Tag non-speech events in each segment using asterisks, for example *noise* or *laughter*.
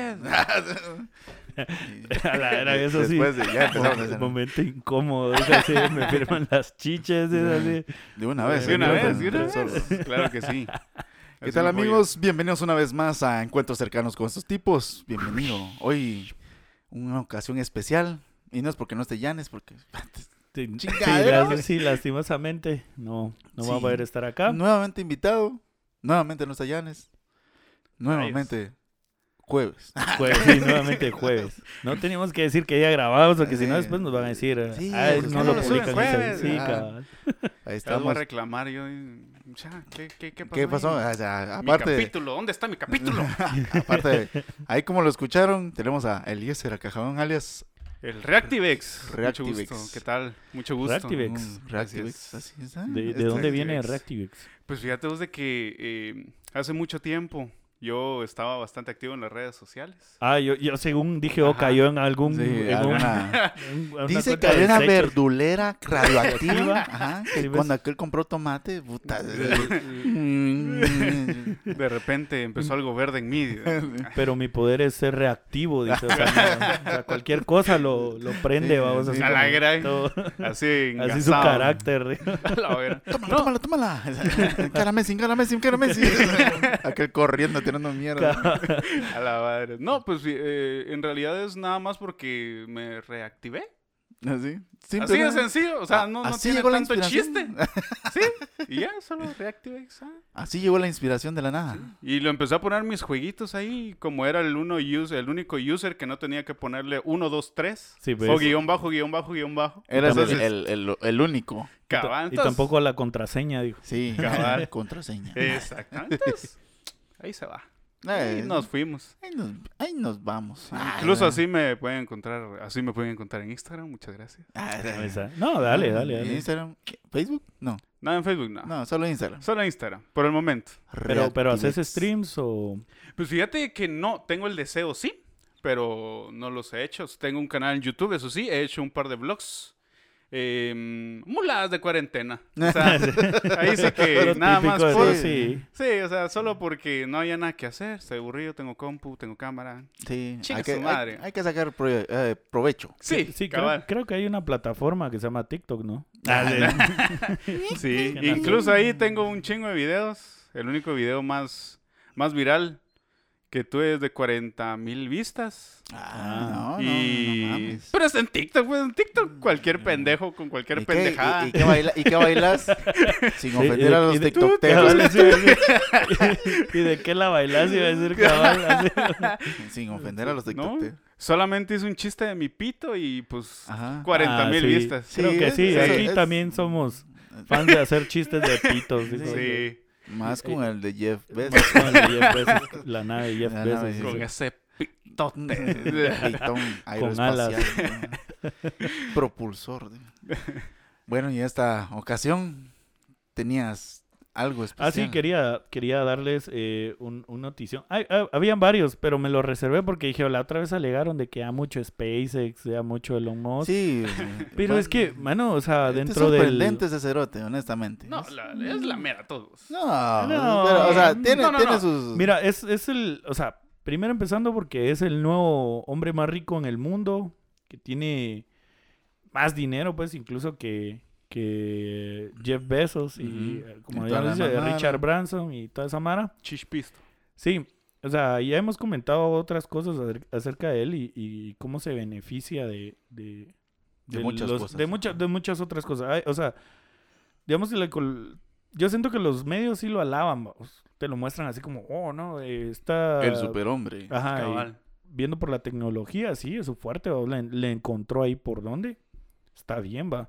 chiches. A la era, eso sí. Después de- ya empezamos a hacer- Momento incómodo. es así, me firman las chiches. Es así. De una vez. De una vez, de una vez. *laughs* Claro que sí. *laughs* ¿Qué tal amigos? Bienvenidos una vez más a Encuentros Cercanos con estos tipos. Bienvenido. Hoy una ocasión especial. Y no es porque no esté Jan, es porque *laughs* Sí, sí, lastimosamente no, no va a poder estar acá. nuevamente invitado. Nuevamente no está Janes. Nuevamente jueves. *laughs* Jueves, sí, nuevamente *laughs* jueves. No teníamos que decir que ya grabamos, porque si no Sí. después nos van a decir, eh, Sí, "Ay, ¿por qué no no lo lo publican. suben ese-". jueves? Sí, Ah. cabal. *laughs* Ahí estamos. a reclamar yo. ya, ¿qué, qué, qué pasó? ¿Qué pasó? ahí? O sea, Mi aparte, capítulo, ¿dónde está mi capítulo? aparte, ahí como lo escucharon, tenemos a Eliezer Acajabón alias El Reactivex. Reactivex. Mucho gusto. ¿Qué tal? Mucho gusto. Reactivex. Así es, ¿ah? ¿De, de Este- dónde viene Reactivex. Reactivex? Pues fíjate vos de que eh, hace mucho tiempo yo estaba bastante activo en las redes sociales. Ah, yo, yo según dije, oh, Ajá. cayó en algún... Sí, en un- *laughs* en una Dice que había una verdulera radioactiva. *laughs* Ajá, que Sí, ves. cuando aquel compró tomate, puta. *laughs* De repente empezó algo verde en mí. Pero mi poder es ser reactivo, dice. O sea, no, o sea, cualquier cosa lo, lo prende, Sí, vamos. A la como gran. todo- Así, así su carácter. A la. Tómala, tómala, tómala. Cara Messi, cara Messi, cara Messi. Aquel corriendo, tirando mierda. *laughs* A la madre. No, pues eh, en realidad es nada más porque me reactivé. Así. Así de Simplemente- sencillo. O sea, no, no Así tiene tanto chiste. *laughs* Sí. Y ya, solo reactivé. ¿sabes? Así llegó la inspiración de la nada. Y lo empecé a poner mis jueguitos ahí. Como era el, uno user, el único user que no tenía que ponerle 1, 2, 3. Sí, pues. O guion bajo, guion bajo, guion bajo. Eras el, Entonces, el, el, el único. Y tampoco la contraseña, dijo. Sí, Cabal. contraseña. Exactamente. Ahí se va. Eh, Ahí nos fuimos. ahí nos, ahí nos vamos. Ah, Incluso ah, así me pueden encontrar, así me pueden encontrar en Instagram, muchas gracias. ah, No, *laughs* No, dale, dale, ¿En dale. Instagram? ¿Facebook? No, Nada en Facebook, no. no, solo Instagram. Solo Instagram, por el momento. Pero, pero haces streams o... Pues fíjate que no, tengo el deseo, sí, pero no los he hecho. Tengo un canal en YouTube, eso sí, he hecho un par de vlogs. Eh, muladas de cuarentena. O *laughs* sea, ahí sí que nada más por... eso, sí. Sí, o sea, solo porque no había nada que hacer. Estoy aburrido, tengo compu, tengo cámara. Sí, hay que, su madre. Hay, que sacar eh, provecho. Sí, Sí, creo, cabal. creo que hay una plataforma que se llama TikTok, ¿no? *laughs* *laughs* Sí, Que no- incluso ahí tengo un chingo de videos. El único video más, más viral que tuve es de 40 mil vistas. Ah, no, no, y... no, no mames. Pero es en TikTok, pues en TikTok cualquier pendejo con cualquier ¿Y qué, pendejada. y, y qué baila- y qué bailas? *laughs* Sin Sí, ofender y- a los tiktokeros. *laughs* ¿Y de qué la bailas? Iba a decir cabal. *laughs* Sin ofender a los No, tiktokeros. solamente hice un chiste de mi pito y pues Ajá. 40 mil Ah, sí. vistas. Sí, Creo que sí, es- aquí es- también somos fans de hacer chistes de pitos. Sí, Más con el de Jeff Bezos. Más con el de Jeff Bezos, la nave de Jeff La Bezos. nave, con ese pitote. *laughs* Pitón aeroespacial. ¿no? *laughs* Propulsor. ¿no? Bueno, y esta ocasión tenías algo especial. Ah, sí, quería, quería darles eh, un, un notición. Ay, ah, habían varios, pero me lo reservé porque dije, la otra vez alegaron de que ya mucho SpaceX, ya mucho Elon Musk. Sí. *laughs* Pero es que, mano, o sea, dentro del... sorprendente ese cerote, honestamente. No, la- es la mera todos. No, No. pero, o sea, tiene, No, no, tiene no. sus... Mira, es, es el, o sea, primero empezando porque es el nuevo hombre más rico en el mundo, que tiene más dinero, pues, incluso que, que Jeff Bezos y, eh, como Y. Richard Branson y toda esa mara. Chispisto. Sí, o sea, ya hemos comentado otras cosas acer- acerca de él y, y cómo se beneficia de... De, De muchas los- cosas. De, muchas de muchas otras cosas. Ay, o sea, digamos col- yo siento que los medios sí lo alaban, vamos. te lo muestran así como, oh, no, está... El superhombre. Ajá, Cabal. viendo por la tecnología, sí, es su fuerte, le, le encontró ahí por dónde. Está bien, va.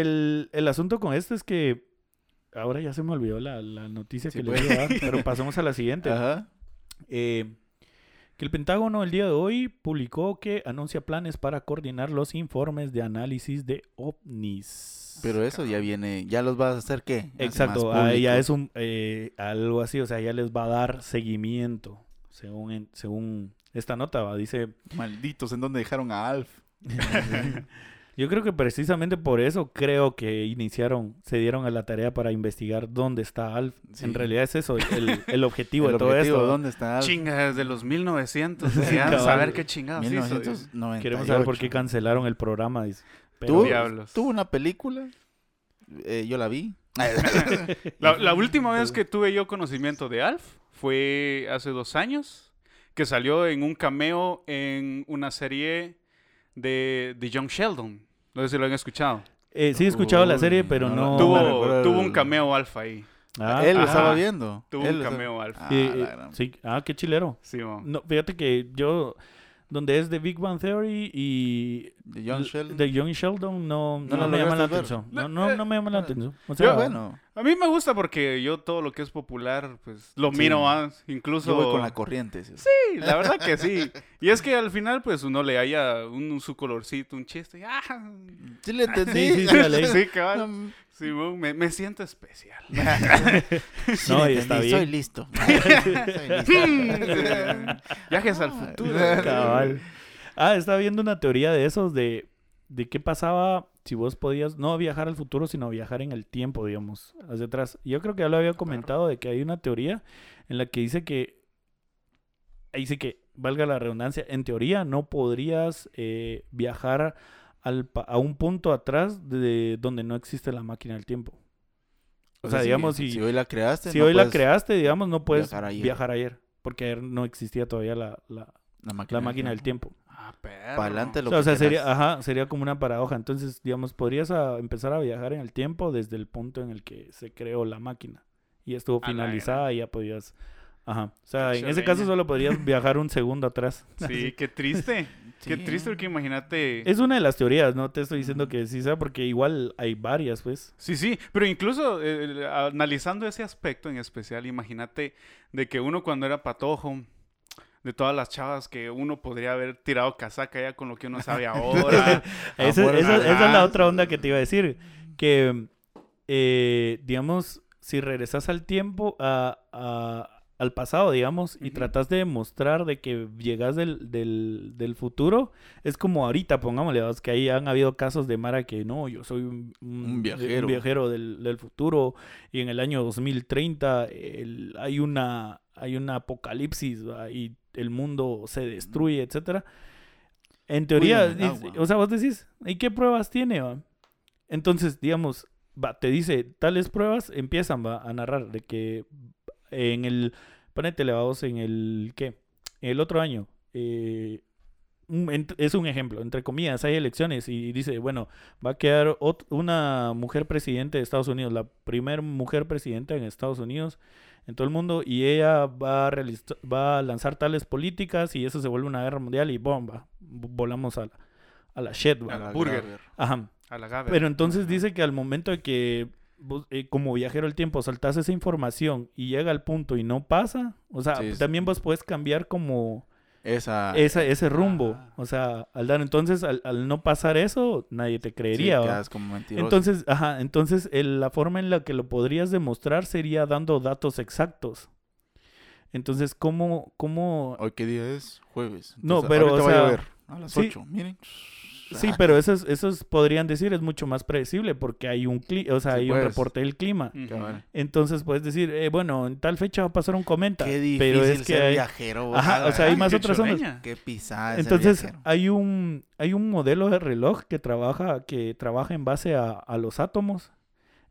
El, el asunto con esto es que ahora ya se me olvidó la, la noticia Sí, que pues. le iba a dar, pero *laughs* pasemos a la siguiente. Ajá. Eh, que el Pentágono el día de hoy publicó que anuncia planes para coordinar los informes de análisis de ovnis. Pero eso ya viene, ya los vas a hacer qué? Exacto, ah, ya es un eh, algo así, o sea, ya les va a dar seguimiento, según según esta nota, ¿va? dice Malditos, ¿en dónde dejaron a Alf? *laughs* *laughs* Yo creo que precisamente por eso creo que iniciaron, se dieron a la tarea para investigar dónde está Alf. Sí. En realidad es eso, el, *laughs* el objetivo El de todo objetivo, esto. ¿Dónde está? Alf? Chinga, desde los 1900. decían, Cabal. saber qué chingados hizo. 1998. Queremos saber por qué cancelaron el programa. dice. Pero- ¿Tú? Diablos. Tuvo una película. eh, yo la vi. *laughs* La, la *laughs* última vez que tuve yo conocimiento de Alf fue hace dos años, que salió en un cameo en una serie de, de John Sheldon. No sé si lo han escuchado. Eh, sí he escuchado la serie, pero no, tuvo, tuvo un cameo Alf ahí. Ah, Él lo estaba viendo. Tuvo Él un cameo estaba- Alf. Ah, eh, sí. Ah, qué chilero. Sí. No, fíjate que yo, donde es de Big Bang Theory y De John Sheldon. de John Sheldon, no, no, No me llama la atención. No, no, no me llama la atención. O Yo, bueno, A mí me gusta porque yo todo lo que es popular, pues lo Sí. miro más. Incluso. yo voy con la corriente. sí. Sí, la verdad que sí. Y es que al final, pues uno le haya un, su colorcito, un chiste. y, ¡Ah! Sí le entendí. Sí, sí, sí, cabal. Sí, me, me siento especial. *laughs* sí No, y está bien. Soy listo. *laughs* Soy listo. *laughs* Viajes al futuro. Cabal. Ah, estaba viendo una teoría de esos de, de qué pasaba si vos podías no viajar al futuro, sino viajar en el tiempo, digamos, hacia atrás. Yo creo que ya lo había comentado de que hay una teoría en la que dice que, dice que, valga la redundancia, en teoría no podrías eh, viajar al, pa- a un punto atrás de donde no existe la máquina del tiempo. O sea, digamos, si, si, hoy la creaste, si no hoy la creaste, digamos, no puedes viajar viajar ayer. porque ayer no existía todavía la, la, la máquina, la máquina del tiempo. Ah, perro. Para adelante lo O sea, o que sea, sería, ajá, sería como una paradoja. Entonces, digamos, podrías empezar a viajar en el tiempo desde el punto en el que se creó la máquina. Y estuvo A finalizada y ya podías... Ajá. O sea, Qué en ese caso solo podrías viajar un segundo atrás. Sí, *laughs* qué triste. Qué triste porque imagínate. Es una de las teorías, no te estoy diciendo que sí sea, porque igual hay varias, pues. Sí, sí, pero incluso eh, analizando ese aspecto en especial, imagínate de que uno cuando era patojo, de todas las chavas que uno podría haber tirado casaca ya con lo que uno sabe *laughs* ahora. Esa, Afuera. esa- esa es la otra onda que te iba a decir. Que, eh, digamos, si regresas al tiempo, a- a- al pasado, digamos, y Ujú. tratas de demostrar de que llegas del, del, del futuro, es como ahorita, pongámosle, ¿vos? que ahí han habido casos de Mara que no, yo soy un, Un viajero. viajero del, del futuro y en el año 2030 el- hay una hay un apocalipsis ¿va? y el mundo se destruye, etcétera. En teoría, agua. o sea, vos decís, ¿y qué pruebas tiene? va? Entonces, digamos, va, te dice, tales pruebas empiezan va, a narrar de que en el, ponete vamos en el, ¿qué? El otro año, eh, un- ent- es un ejemplo, entre comillas, hay elecciones y dice, bueno, va a quedar ot- una mujer presidente de Estados Unidos, la primera mujer presidenta en Estados Unidos, en todo el mundo, y ella va a, va a lanzar tales políticas y eso se vuelve una guerra mundial y bomba, volamos a la, a la shit. A la burger. Ajá. A la Gaber. Pero entonces dice que al momento de que vos, eh, como viajero del tiempo saltas esa información y llega al punto y no pasa, o sea, Sí, también vos puedes cambiar como Esa. esa, ese rumbo, Ah. o sea, al dar entonces al, al no pasar eso, nadie te creería. Entonces, ajá, entonces el- la forma en la que lo podrías demostrar sería dando datos exactos. Entonces, ¿cómo, cómo ¿Hoy qué día es? Jueves. No, pero, o voy a ver. A las sí. 8. Miren. Sí, pero esos, esos podrían decir es mucho más predecible porque hay un cli o sea, Sí, hay un pues. reporte del clima. Entonces puedes decir, eh, bueno, en tal fecha va a pasar un cometa. Qué difícil pero es que ser hay, viajero. vos. Ajá, o sea, hay Ah, más qué otras ondas. Qué pisada Entonces viajero. hay un hay un modelo de reloj que trabaja que trabaja en base a, a los átomos.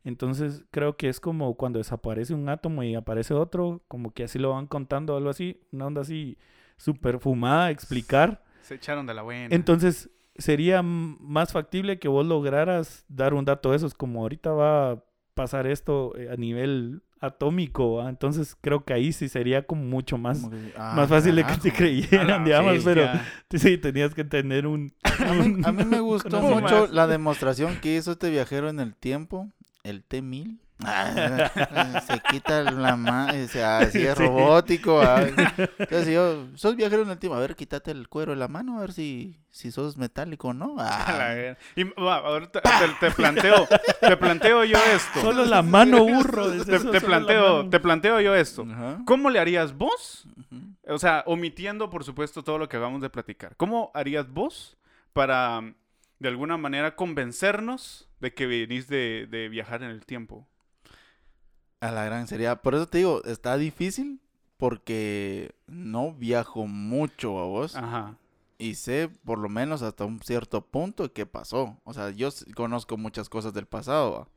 Entonces creo que es como cuando desaparece un átomo y aparece otro, como que así lo van contando, algo así, una onda así súper fumada, explicar. Se echaron de la buena. Entonces, sería más factible que vos lograras dar un dato de esos, como ahorita va a pasar esto eh, a nivel atómico, ¿va? entonces creo que ahí sí sería como mucho más, Como que- ah, más fácil de que te creyeran, la digamos, pero *laughs* sí, tenías que tener un... A mí, a mí me *laughs* gustó mucho más. la demostración que hizo este viajero en el tiempo, el T-1000. Ah, se quita la mano, o sea, así es *laughs* Sí. robótico. ah. *laughs* Entonces yo, sos viajero en el tiempo, a ver, quítate el cuero de la mano, a ver si, si sos metálico o no. Ah, ver- Y va, ahorita te, te planteo, te planteo yo esto. Solo la mano *laughs* burro. Te, planteo, mano. te planteo yo esto. ¿Cómo le harías vos? O sea, omitiendo, por supuesto, todo lo que acabamos de platicar. ¿Cómo harías vos para de alguna manera convencernos de que venís de, de viajar en el tiempo. A la gran sería. Por eso te digo, está difícil porque no viajo mucho a vos. Ajá. Y sé por lo menos hasta un cierto punto qué pasó. O sea, yo conozco muchas cosas del pasado. ¿va?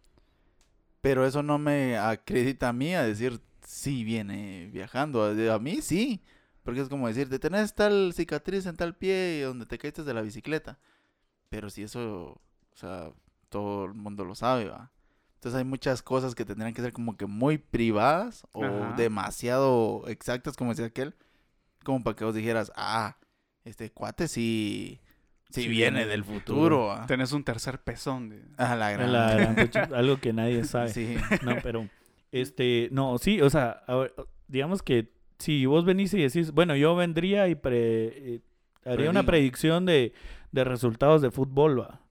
Pero eso no me acredita a mí a decir sí viene viajando. A a mí sí. Porque es como decir, te tenés tal cicatriz en tal pie donde te caíste de la bicicleta. Pero si eso, o sea, todo el mundo lo sabe, va. Entonces hay muchas cosas que tendrían que ser como que muy privadas o Ajá. demasiado exactas, como decía aquel, como para que vos dijeras, ah, este cuate sí, sí, Sí viene viene del del futuro. ah". Tenés un tercer pezón. de- A la gran. La *laughs* gran algo que nadie sabe. Sí. No, pero, este, no, sí, o sea, ver, digamos que si vos venís y decís, bueno, yo vendría y pre- eh, haría una predicción de, de resultados de fútbol, va.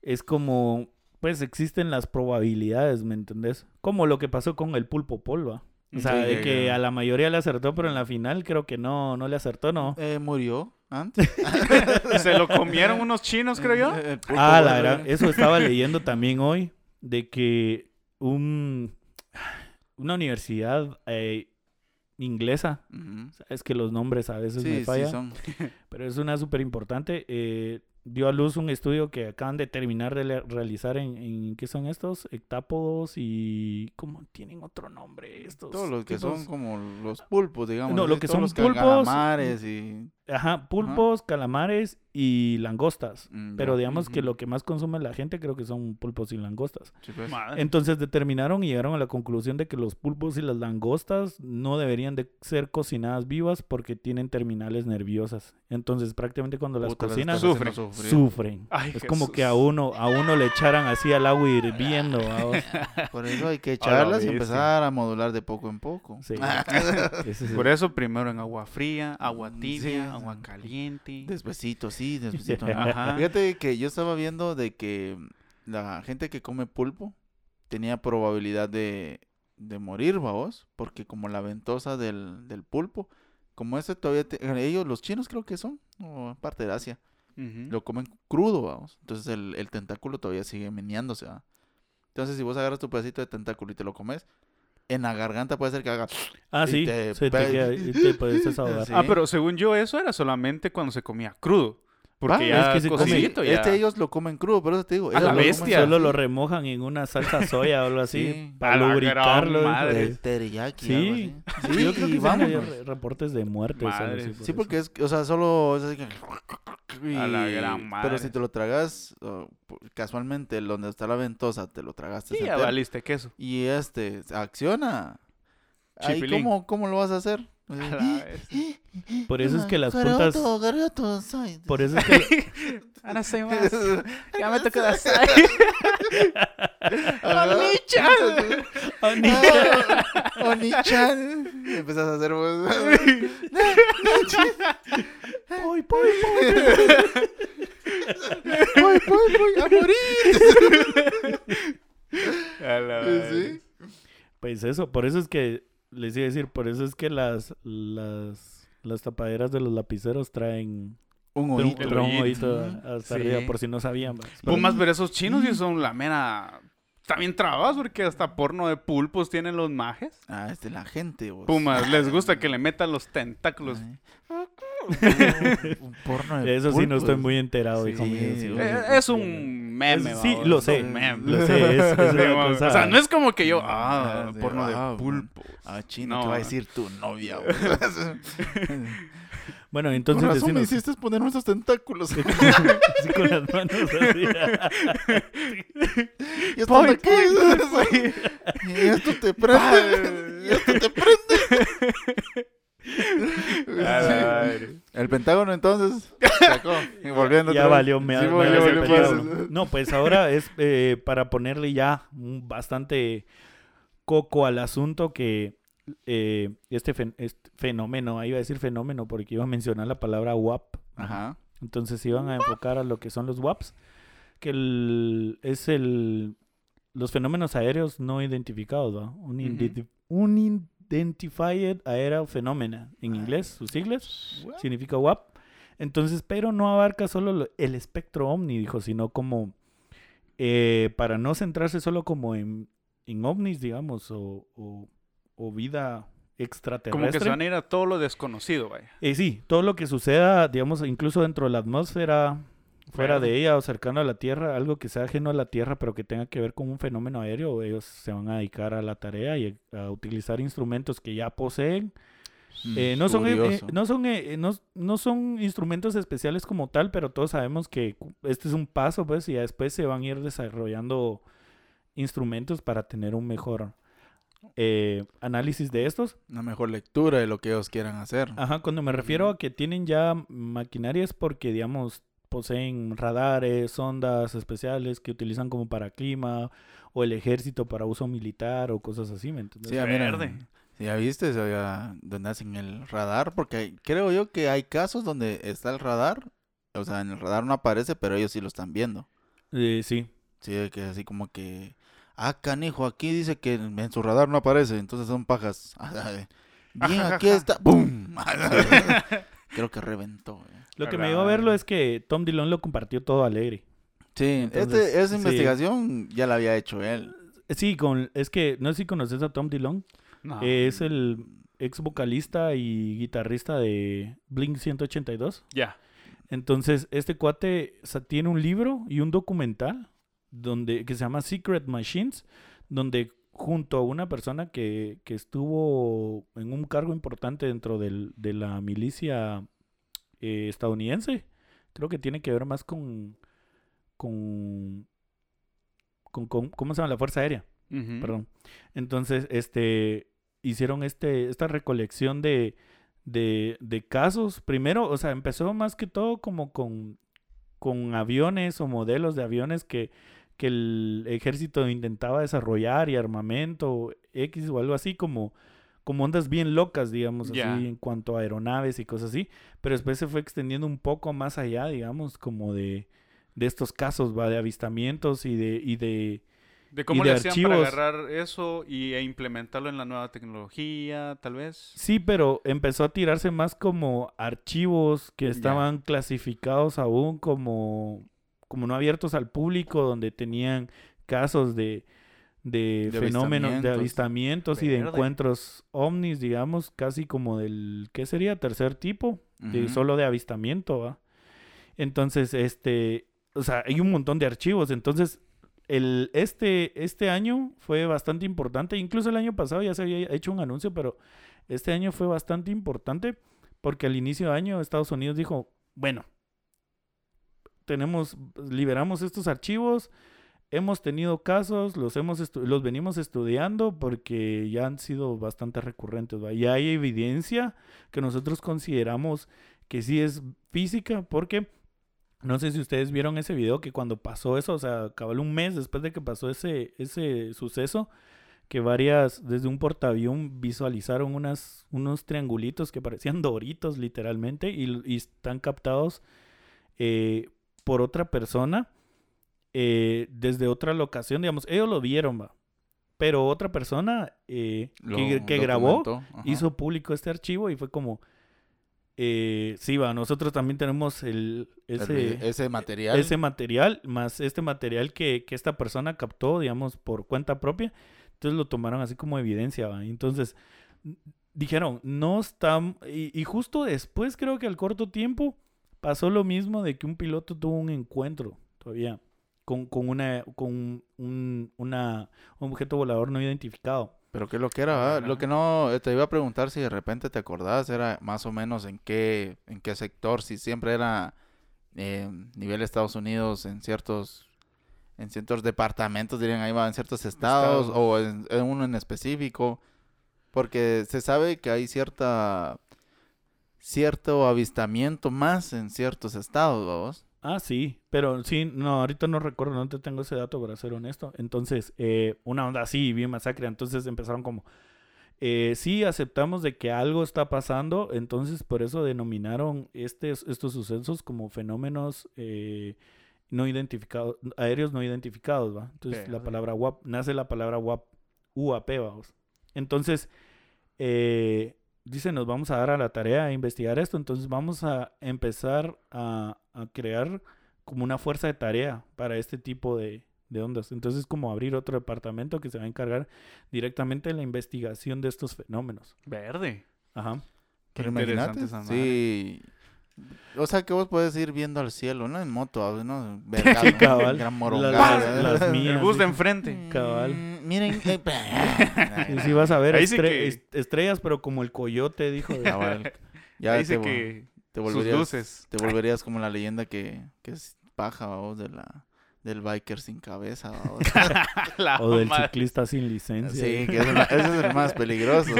Es como, pues existen las probabilidades, ¿me entendés? Como lo que pasó con el pulpo polva. O sea, Sí, de que- a la mayoría le acertó, pero en la final creo que no, no le acertó, ¿no? Eh, murió antes. *laughs* Se lo comieron unos chinos, creo yo. Eh, el pulpo, Ah, la verdad, eso estaba leyendo también hoy, de que un, una universidad eh, inglesa, Ujú. es que los nombres a veces me fallan, sí, son. *laughs* pero es una súper importante, eh, dio a luz un estudio que acaban de terminar de realizar en, en, ¿qué son estos? Hectápodos y, ¿cómo tienen otro nombre estos? Todos los que son como los pulpos, digamos. No, lo que son los pulpos, calamares y... Ajá, pulpos, calamares y langostas. Mm, Pero digamos que lo que más consume la gente creo que son pulpos y langostas. Sí, pues. Madre. Entonces determinaron y llegaron a la conclusión de que los pulpos y las langostas no deberían de ser cocinadas vivas porque tienen terminales nerviosas. Entonces prácticamente cuando las Puta, las cocinan sufren. sufren. Ay, es como que a uno a uno le echaran así al agua hirviendo. *laughs* Por eso hay que *laughs* echarlas y empezar a modular de poco en poco. Sí. *laughs* Es Por eso primero en agua fría, agua tibia, sí, agua caliente. Despacito, sí, *laughs* despacito. Ajá. *laughs* Fíjate que yo estaba viendo de que la gente que come pulpo tenía probabilidad de, de morir, vamos, porque como la ventosa del, del pulpo, como ese todavía, te- ellos, los chinos creo que son, o parte de Asia, lo comen crudo, vamos. Entonces el, el tentáculo todavía sigue meneándose, ¿va? Entonces si vos agarras tu pedacito de tentáculo y te lo comes, en la garganta puede ser que haga... Ah, y sí. te se te pe- queda- y te puedes *laughs* desahogar. Sí. Ah, pero según yo eso era solamente cuando se comía crudo. Porque Ah, ya es que se come- ya... Este ellos lo comen crudo, por eso te digo. A la lo bestia. Solo lo remojan en una salsa soya o algo así Sí. para lubricarlo. madre. de- de teriyaki, Sí. algo así. Sí, Yo creo que re- reportes de por Sí, eso. porque es, o sea, solo es así que... *laughs* A la gran Pero madre. si te lo tragas, oh, casualmente, el donde está la ventosa, te lo tragaste. Sí, ya valiste queso. Y este, acciona. Ahí. ¿cómo, ¿Cómo lo vas a hacer? La. *laughs* Por eso es que las Garoto, puntas. garoto, soy- Por eso es que. *laughs* Ahora soy más. Ya me toca dar Ajá. Oni-chan. *laughs* Oni-chan. Y Empezás a hacer vos. ¡Poy, poy, poy! ¡Voy, voy, voy a morir! A la Sí. bestia. Pues eso, por eso es que. Les iba a decir, por eso es que las. Las, las tapaderas de los lapiceros traen. Un un, oído. traen un hoyito. oído hasta Sí. arriba, por si no sabían. pues. Pumas, pero esos chinos sí son la mera... También trabas porque hasta porno de pulpos tienen los majes. Ah, es de la gente, vos. Pumas, les gusta que le metan los tentáculos. Ay. Un porno de eso sí no estoy pulpos. muy enterado, hijo Sí, mío. sí, Eh, es un meme, Es- sí, lo sé, un meme. Lo sé, es, una cosa. O sea, no es como que yo, ah, Ah, porno ah, de pulpos. Ah, chino, No. ¿qué va a decir tu novia? *laughs* Bueno, entonces razón me decinos- hiciste poner nuestros tentáculos. *laughs* Sí, con las manos así. *laughs* y esto te. Y esto te prende. y esto te prende. El Pentágono entonces sacó. Y volviendo ya valió, me, Sí, me pues. No, pues ahora es eh, para ponerle ya un bastante coco al asunto que eh, este, fen- este fenómeno, ahí iba a decir fenómeno porque iba a mencionar la palabra WAP. Ajá. Entonces se iban a enfocar a lo que son los WAPs, que el- es el los fenómenos aéreos no identificados, ¿va? Un, identi- un Identified Aerial Phenomena, en inglés, sus siglas, significa WAP. Entonces, pero no abarca solo lo- el espectro ovni, dijo, sino como eh, para no centrarse solo como en, en ovnis, digamos, o, o- o vida extraterrestre. Como que se van a ir a todo lo desconocido, vaya. Eh, sí, todo lo que suceda, digamos, incluso dentro de la atmósfera, fuera de ella o cercano a la Tierra, algo que sea ajeno a la Tierra, pero que tenga que ver con un fenómeno aéreo, ellos se van a dedicar a la tarea y a utilizar instrumentos que ya poseen. Mm, Eh, no, son, eh, eh, no, son, eh, no, no son instrumentos especiales como tal, pero todos sabemos que este es un paso, pues, y después se van a ir desarrollando instrumentos para tener un mejor eh, análisis de estos. Una mejor lectura de lo que ellos quieran hacer. Ajá, cuando me refiero Ujú. a que tienen ya maquinaria es porque, digamos, poseen radares, sondas especiales que utilizan como para clima o el ejército para uso militar o cosas así, ¿me entiendes? Sí, Verde. si ya viste, había- donde hacen el radar, porque hay- creo yo que hay casos donde está el radar, o sea, en el radar no aparece, pero ellos sí lo están viendo. Eh, sí. Sí, que así como que, ah, canijo, aquí dice que en en su radar no aparece, entonces son pajas. *laughs* Bien, aquí *laughs* está, ¡pum! *laughs* Creo que reventó. eh. Lo que me dio a verlo madre. es que Tom Dillon lo compartió todo alegre. Sí, Entonces, este, esa sí. investigación ya la había hecho él. Eh, Sí, con, es que no sé si conoces a Tom Dillon. No. Es el ex vocalista y guitarrista de Blink 182. Ya. Entonces, este cuate tiene un libro y un documental donde, que se llama Secret Machines, donde junto a una persona que, que estuvo en un cargo importante dentro del- de la milicia eh, estadounidense, creo que tiene que ver más con, con, con, con- ¿cómo se llama? La Fuerza Aérea perdón. Entonces, este, hicieron este, esta recolección de, de, de casos. Primero, o sea, empezó más que todo como con, con aviones o modelos de aviones que, que el ejército intentaba desarrollar y armamento X o algo así como, como ondas bien locas, digamos, así en cuanto a aeronaves y cosas así. Pero después se fue extendiendo un poco más allá, digamos, como de, de estos casos, va, de avistamientos y de, y de, De cómo Y le de hacían para agarrar eso y, e implementarlo en la nueva tecnología, tal vez. Sí, pero empezó a tirarse más como archivos que estaban clasificados aún como, como no abiertos al público, donde tenían casos de, de, De fenómenos, de avistamientos. y de encuentros ovnis, digamos, casi como del, ¿qué sería? Tercer tipo, de solo de avistamiento, ¿va? Entonces, este, o sea, hay un montón de archivos, entonces... El, este, este año fue bastante importante, incluso el año pasado ya se había hecho un anuncio, pero este año fue bastante importante porque al inicio de año Estados Unidos dijo, bueno, tenemos, liberamos estos archivos, hemos tenido casos, los, hemos los venimos estudiando porque ya han sido bastante recurrentes, ¿va? ya hay evidencia que nosotros consideramos que sí es física porque... No sé si ustedes vieron ese video que cuando pasó eso, o sea, cabal un mes después de que pasó ese, ese suceso, que varias, desde un portaavión visualizaron unas, unos triangulitos que parecían *laughs* doritos literalmente y, y están captados eh, por otra persona eh, desde otra locación, digamos, ellos lo vieron, va. Pero otra persona eh, Lo que, que grabó ajá. hizo público este archivo y fue como, eh, sí, va, nosotros también tenemos el, El ese, vi- ese material. ese material, más este material que, que esta persona captó, digamos, por cuenta propia. Entonces lo tomaron así como evidencia, ¿va? Entonces dijeron, no están... Y, y justo después, creo que al corto tiempo, pasó lo mismo de que un piloto tuvo un encuentro todavía con, con, una, con un, una, un objeto volador no identificado. Pero qué lo que era. Lo que no, eh, te iba a preguntar si de repente te acordabas, era más o menos en qué, en qué sector, si siempre era eh, nivel Estados Unidos en ciertos, en ciertos departamentos, dirían ahí va, en ciertos estados, Estados. o en, en uno en específico, porque se sabe que hay cierta, cierto avistamiento más en ciertos estados, vamos. Ah, sí, pero sí, no, ahorita no recuerdo, no te tengo ese dato para ser honesto. Entonces, eh, una onda así, bien masacre. Entonces empezaron como, eh, sí, aceptamos de que algo está pasando, entonces por eso denominaron estes- estos sucesos como fenómenos eh, no identificados, aéreos no identificados, ¿va? Entonces la palabra WAP, nace la palabra WAP, UAP, vamos. Entonces, eh, dice, nos vamos a dar a la tarea de investigar esto, entonces vamos a empezar a, a crear como una fuerza de tarea para este tipo de, de ondas. Entonces, como abrir otro departamento que se va a encargar directamente de la investigación de estos fenómenos. Verde. Ajá. Pero imagínate, esa madre. sí. O sea, que vos puedes ir viendo al cielo, ¿no? En moto, ¿no? *laughs* Vergado, Sí, cabal. Gran Las- morongada. las *laughs* El mías. bus de enfrente. cabal. Mm, Miren. eh, *laughs* Y sí vas a ver Ahí sí estre- que- est- estrellas, pero como el coyote, dijo. de- Cabal. Ya dice que te sus luces. te volverías como la leyenda que, que es paja, vos, de la, del biker sin cabeza. *laughs* *laughs* La O del madre. ciclista sin licencia. Sí, que es el- ese es el más peligroso.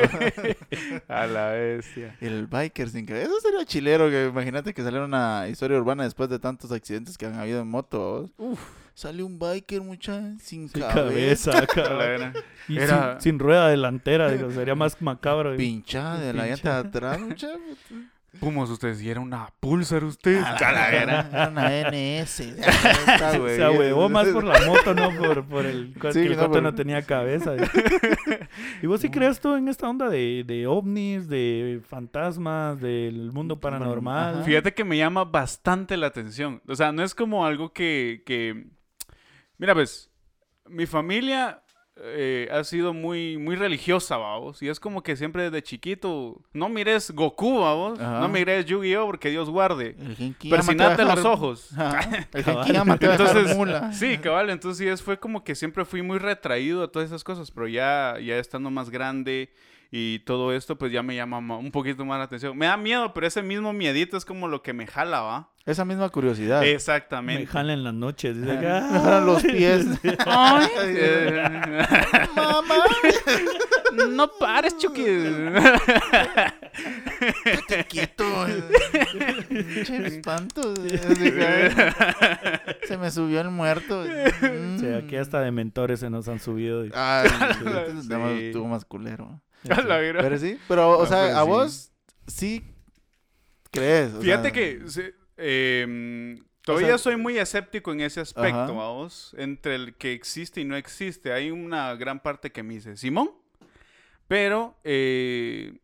*laughs* A la bestia. El biker sin cabeza. Eso sería chilero, que imagínate que saliera una historia urbana después de tantos accidentes que han habido en moto. vos. Sale un biker, mucha, sin, Sin cabeza. cabeza. Y Era- sin, sin rueda delantera, digo, sería más macabro. Pinchada de la llanta de atrás, mucha. Pumos ustedes, y era una Pulsar usted. A A la vera. Era una NS. Esta, *laughs* Se, ahuevó más por la moto, no por, por el Sí, que el no, por- no tenía cabeza. *laughs* ¿Y vos sí crees tú en esta onda de, de ovnis, de fantasmas, del mundo paranormal? Ajá. Fíjate que me llama bastante la atención. O sea, no es como algo que... que... Mira, pues, mi familia eh, ha sido muy, muy religiosa, vamos. Y es como que siempre desde chiquito, no mires Goku, vamos. Ajá. No mires Yu-Gi-Oh! porque Dios guarde. Persinate los dejar- ojos. *laughs* Ajá. El Cabal. Entonces, mula. sí, cabal, entonces sí, es, fue como que siempre fui muy retraído a todas esas cosas, pero ya, ya estando más grande y todo esto, pues ya me llama ma- un poquito más la atención. Me da miedo, pero ese mismo miedito es como lo que me jala, ¿va? Esa misma curiosidad. Me Exactamente. jala en las noches. Dice que, Me jalan los pies. *laughs* Ay, *laughs* *laughs* Mamá. no pares, Chucky. Te quieto. Che, espanto. Se me subió el muerto. O sea, aquí hasta de mentores se nos han subido. Ay, este Sí. estuvo más culero. *laughs* A. Pero sí, pero, o No, sea, a sí. vos sí crees. o Fíjate sea, que sí, em, todavía sea- soy muy escéptico en ese aspecto, Ajá. vamos, entre el que existe y no existe. Hay una gran parte que me dice Simón, pero eh,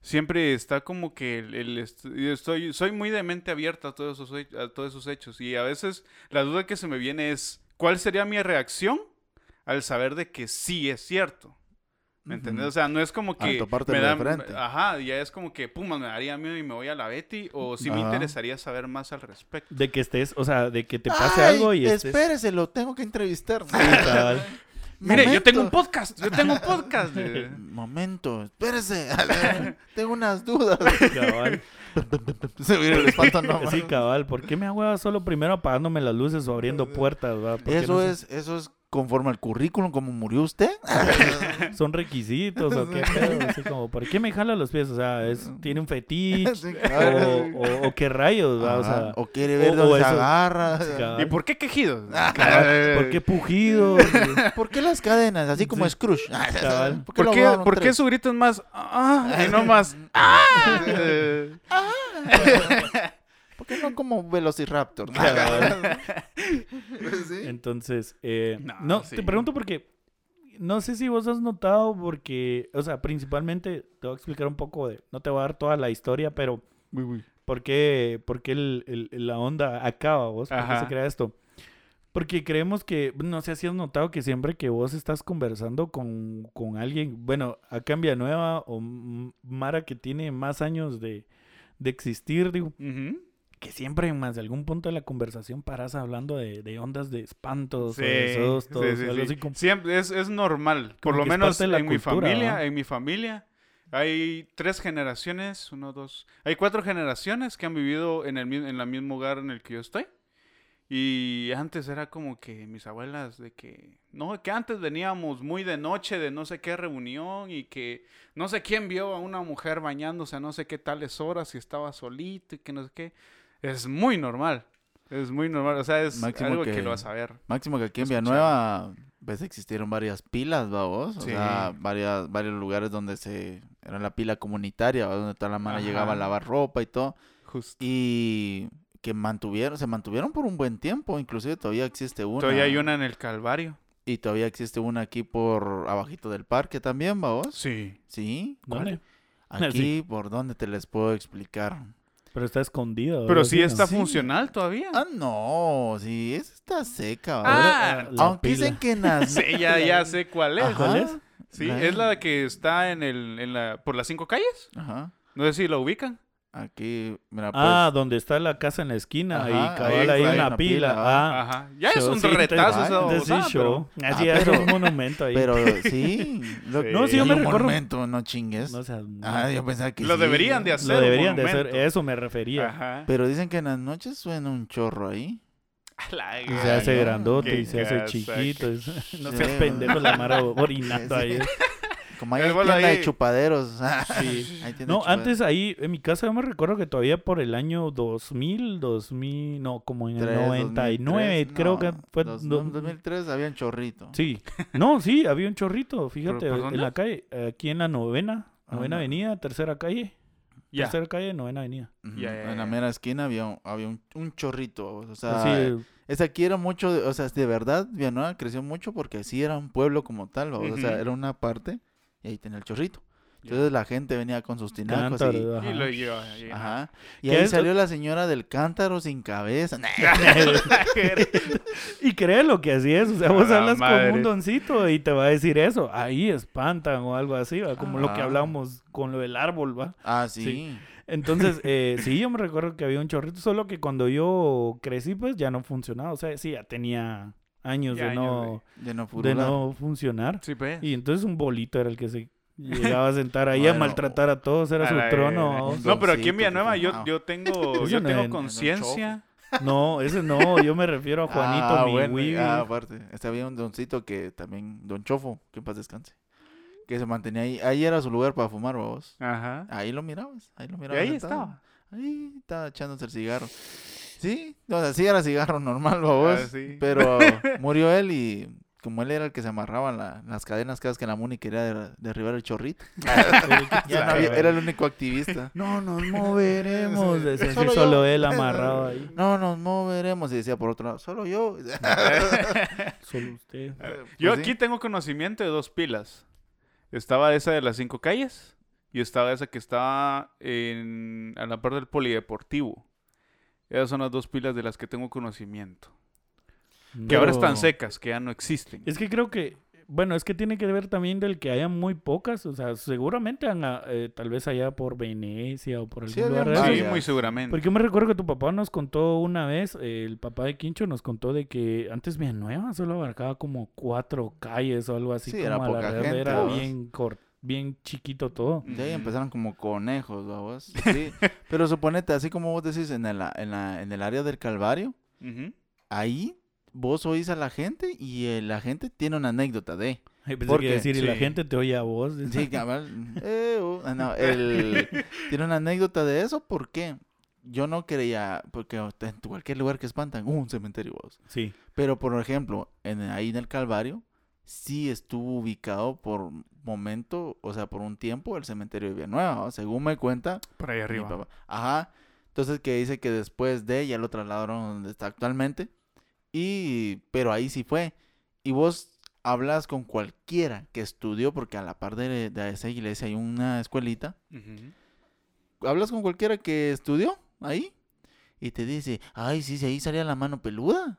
siempre está como que el, estoy, soy muy de mente abierta a todos esos, a todos esos hechos y a veces la duda que se me viene es ¿cuál sería mi reacción al saber de que sí es cierto? ¿Me Ujú. entiendes? O sea, no es como que me de da, frente. ajá, ya es como que pum, me daría miedo y me voy a la Betty o si me interesaría saber más al respecto. De que estés, o sea, de que te pase Ay, algo y. Espérese, lo tengo que entrevistar. cabal. *laughs* Mire, yo tengo un podcast, yo tengo un podcast. de- *laughs* Momento, espérese. tengo unas dudas. cabal. *laughs* Se viene el espanto, no. Sí, cabal. ¿Por qué me hago solo primero apagándome las luces o abriendo puertas? Eso no se- es, eso es conforme al currículum, como murió usted. *laughs* ¿Son requisitos o qué pedo? Así como, ¿por qué me jala los pies? O sea, es, ¿tiene un fetiche? Sí, o, claro. o- o qué rayos? O Ajá, sea, o quiere ver o- dónde o se agarra. ¿Y por qué quejidos? *laughs* Cabal, ¿Por qué pujidos? *laughs* ¿Por qué las cadenas? Así como Sí. Scrooge. Cabal. ¿Por qué, ¿Por qué, por su grito es más ah, y no más ah? Eh, ¿Por qué no como Velociraptor? *laughs* *laughs* Sí. Entonces, eh, No, no, sí. te pregunto porque no sé si vos has notado porque, o sea, principalmente te voy a explicar un poco de, no te voy a dar toda la historia, pero ¿por qué, por qué el- el- la onda acaba vos? ¿Por qué se crea esto? Porque creemos que, no sé si has notado que siempre que vos estás conversando con, con alguien, bueno, acá en Villanueva o Mara que tiene más años de, de existir, digo. Que siempre en más de algún punto de la conversación paras hablando de, de ondas de espantos Sí, o de sustos, sí, sí, o algo sí. así como... Siempre es, es normal. Por lo menos en mi familia, en mi familia hay tres generaciones, uno, dos, hay cuatro generaciones que han vivido en el en el mismo hogar en el que yo estoy. Y antes era como que mis abuelas de que no, que antes veníamos muy de noche de no sé qué reunión y que no sé quién vio a una mujer bañándose a no sé qué tales horas y estaba solito y que no sé qué. Es muy normal. Es muy normal, o sea, es Máximo algo que, que- lo vas a ver. Máximo que aquí en. Villanueva pues existieron varias pilas, vos? O Sí. sea, varias, varios lugares donde se... Era la pila comunitaria, ¿va? donde toda la mano Ajá. llegaba a lavar ropa y todo. Justo. Y que mantuvieron, se mantuvieron por un buen tiempo. Inclusive todavía existe una. Todavía hay una en el Calvario. Y todavía existe una aquí por abajito del parque también, vos? Sí. Sí. ¿Dónde? *laughs* Aquí, ¿por dónde te les puedo explicar? Pero está escondido. Pero sí está Sí. funcional todavía. Ah, no, sí, esa está seca. Ah, Aunque pila. dicen que las... *laughs* Sí, ya, ya sé cuál es. Ajá, ¿Cuál es? Sí, es la que está en el, en la, por las cinco calles. Ajá. No sé si la ubican. Aquí, mira, pues... Ah, donde está la casa en la esquina Ajá, y cabal ahí ahí hay una una pila. pila, Ah, Ajá. Ya es show, un sí, retazo esa entonces- entonces babosada, sí, show. Ah, Así es pero- un monumento ahí. Pero *laughs* sí. lo- Sí. No, sí, yo me un recuerdo- monumento, no chingues. No seas- Ah, yo pensaba que Lo sí, deberían de ¿no? hacer. Lo deberían de hacer, eso me refería. Ajá. Pero dicen que en las noches suena un chorro ahí. La Y se hace no, grandote y se hace chiquito. es- *laughs* No seas pendejo la mara orinando ahí. *laughs* Como hay tienda ahí. *laughs* de chupaderos. Sí. Ahí No, chupaderos. antes ahí en mi casa yo me recuerdo que todavía por el año 2000, 2000, no, como en el Tres, 99, 2003, creo no, que fue... dos- do- 2003 había un chorrito. Sí, no, sí, había un chorrito, fíjate, en la calle, aquí en la novena, novena no. avenida, tercera calle, Ya. tercera calle, novena avenida. En la mera esquina había un, había un, un chorrito. O sea, Así, esa aquí era mucho, o sea, de verdad, Villanueva creció mucho porque sí era un pueblo como tal, o sea, era una parte y ahí tenía el chorrito. Entonces la gente venía con sus tinacos y, cántaro, Y ajá. lo lleva ahí. ajá, y ¿Qué ahí es? salió la señora del cántaro sin cabeza. *laughs* y cree lo que así es, o sea, vos la hablas con madre. un doncito y te va a decir eso, ahí espantan o algo así, ¿va? como lo que Ah. hablábamos con lo del árbol, ¿va? ah, sí. Sí. Entonces, eh, *laughs* sí, yo me recuerdo que había un chorrito, solo que cuando yo crecí, pues ya no funcionaba. O sea, sí, ya tenía años Ya de, años no, De no de furular. no funcionar. Sí, pues. Y entonces un bolito era el que se llegaba a sentar ahí a maltratar a todos, era A su la trono. No, pero aquí en Villanueva yo, yo tengo, *laughs* yo no tengo conciencia. No, ese no, yo me refiero a Juanito, ah, mi bueno, ah, aparte. Este había un doncito que también, Don Chofo, que en paz descanse. Que se mantenía ahí. Ahí era su lugar para fumar, vos. Ajá. Ahí lo mirabas. Ahí lo Y mirabas. ahí estaba. Ahí estaba echándose el cigarro. Sí, o sea, sí era cigarro normal, vos. Ah, sí. Pero *laughs* murió él y como él era el que se amarraba la- las cadenas cada vez que la Muni quería der- derribar el chorrito. *laughs* *laughs* Ya no había- era el único activista. No nos moveremos. Decía Solo solo, yo. él amarrado ahí. No nos moveremos. Y decía por otro lado, solo yo. Solo usted. Yo Pues aquí sí. tengo conocimiento de dos pilas. Estaba esa de las cinco calles y estaba esa que estaba en, a la par del polideportivo. Esas son las dos pilas de las que tengo conocimiento. Que ahora están secas, que ya no existen. Es que creo que, bueno, es que tiene que ver también del que haya muy pocas, o sea, seguramente han, ah, eh, tal vez allá por Venecia o por algún Sí, lugar Sí, varias. muy seguramente. Porque yo me recuerdo que tu papá nos contó una vez, eh, el papá de Quincho nos contó de que antes Villanueva solo abarcaba como cuatro calles o algo así, Sí, como era a la poca redonda, gente, era bien cor- bien chiquito todo. De ahí empezaron como conejos, vos. Sí. *laughs* Pero suponete, así como vos decís, en, el, en, la, en el área del Calvario, ahí vos oís a la gente y eh, la gente tiene una anécdota de. Pensé Porque- que decir, y la gente te oye a vos. Sí, cabal. eh, uh, ah, no, el- *laughs* tiene una anécdota de eso porque yo no creía, porque en cualquier lugar que espantan, uh, un cementerio, vos. Sí. Pero por ejemplo, en, ahí en el Calvario, sí estuvo ubicado por momento, o sea, por un tiempo, el cementerio de Villanueva, según me cuenta Por ahí mi arriba. papá. Ajá. Entonces que dice que después de ya lo trasladaron donde está actualmente. Y pero ahí sí fue. Y vos hablas con cualquiera que estudió, porque a la par de, de esa iglesia hay una escuelita. Hablas con cualquiera que estudió ahí. Y te dice, ay, sí, sí, ahí salía la mano peluda.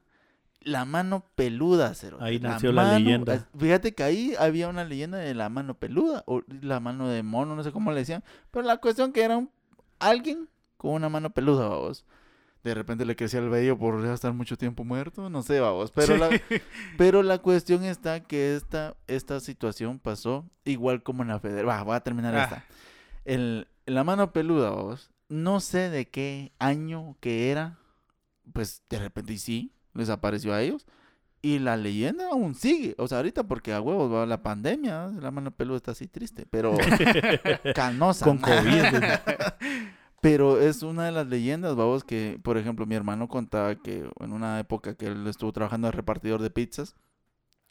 La mano peluda, cero. Ahí nació la leyenda. Fíjate que ahí había una leyenda de la mano peluda, o la mano de mono, no sé cómo le decían. Pero la cuestión que era un- alguien con una mano peluda, vamos. De repente le crecía el vello por ya estar mucho tiempo muerto, no sé, vamos. Pero, la, *laughs* pero la cuestión está que esta, esta situación pasó igual como en la federal. Va, voy a terminar Ah. esta. El, la mano peluda, vos. No sé de qué año que era. Pues de repente y sí, les apareció a ellos. Y la leyenda aún sigue. O sea, ahorita porque a huevos va la pandemia, la mano peluda está así triste, pero *laughs* canosa. Con COVID. *laughs* Pero es una de las leyendas, vamos, que, por ejemplo, mi hermano contaba que en una época que él estuvo trabajando de repartidor de pizzas,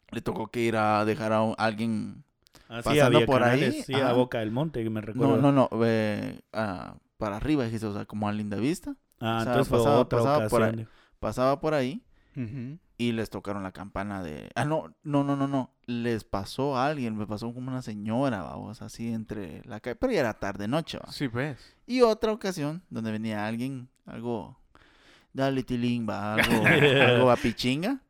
le tocó que ir a dejar a un- alguien. Así Pasando por ahí, canales, sí, a. Boca del Monte, que me recuerdo. No, no, no, eh, ah, para arriba, dijiste, o sea, como a Linda Vista. Ah, O sea, entonces fue pasaba- otra pasaba por ahí. ocasión. Pasaba por ahí Y les tocaron la campana de... Ah, no, no, no, no, no. Les pasó a alguien, me pasó como una señora, vamos, así entre la calle. Pero ya era tarde, noche, va. Sí, pues. Y otra ocasión donde venía alguien, algo, dale tilimba, algo, *laughs* algo a pichinga.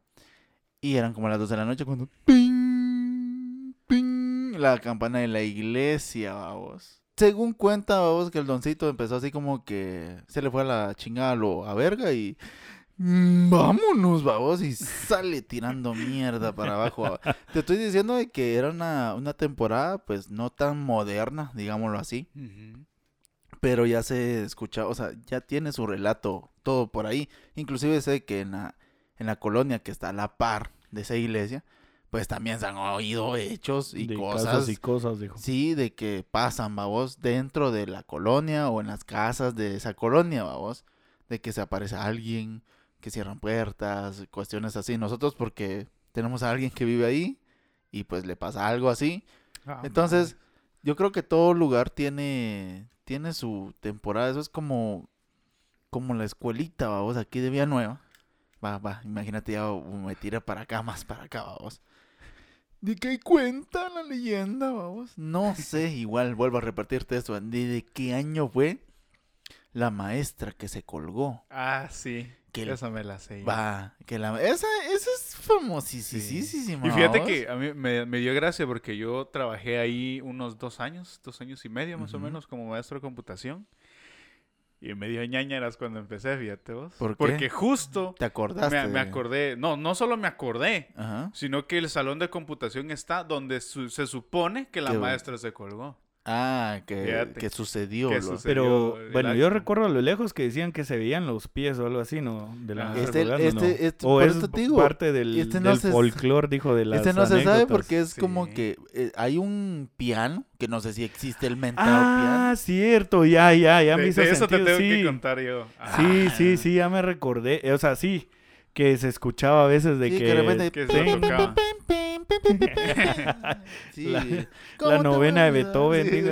Y eran como las 2 de la noche cuando ping, ping, la campana de la iglesia, vamos. Según cuenta, vamos, que el doncito empezó así como que se le fue a la chingada a lo a verga y "Mm, vámonos, vamos, y sale tirando mierda para abajo. Te estoy diciendo de que era una, una temporada, pues, no tan moderna, digámoslo así pero ya se escucha, o sea, ya tiene su relato todo por ahí. Inclusive sé que en la, en la colonia que está a la par de esa iglesia, pues también se han oído hechos y de cosas. y cosas, dijo. Sí, de que pasan, babos, dentro de la colonia o en las casas de esa colonia, babos. De que se aparece alguien, que cierran puertas, cuestiones así. Nosotros porque tenemos a alguien que vive ahí y pues le pasa algo así. Ah, Entonces, yo creo que todo lugar tiene, tiene su temporada. Eso es como, como la escuelita, vamos, aquí de Villanueva. Va, va, imagínate ya me tira para acá, más para acá, vamos. ¿De qué cuenta la leyenda, vamos? No sé, *laughs* igual vuelvo a repartirte esto. ¿De, de qué año fue la maestra que se colgó? Ah, sí. Que Esa me la sé. Va, que la... Esa, esa es famosísima. Y fíjate que a mí me, me dio gracia porque yo trabajé ahí unos dos años, dos años y medio más o menos como maestro de computación. Y me dio ñañaras cuando empecé, fíjate vos. ¿Por qué? Porque justo ¿Te acordaste? me, acordé, no, no solo me acordé, Ajá. sino que el salón de computación está donde su- se supone que la Qué maestra se colgó. Ah, que, que sucedió. Que sucedió. Pero el bueno, acto. yo recuerdo a lo lejos que decían que se veían los pies o algo así, ¿no? De la Ah. Este- este- ¿no? este- o es digo, parte del, este no del se- folclore, dijo, de las Este no se sabe porque es como que eh, hay un piano, que no sé si existe el mentado Ah, cierto, ya, ya, ya me hizo de eso te tengo sí. que contar yo. Ah, Sí, sí, sí, ya me recordé. O sea, sí, que se escuchaba a veces de Sí, que... que de repente- que se Pim, tocaba. *laughs* Sí. La- ¿Cómo La te novena de Beethoven. Sí. digo.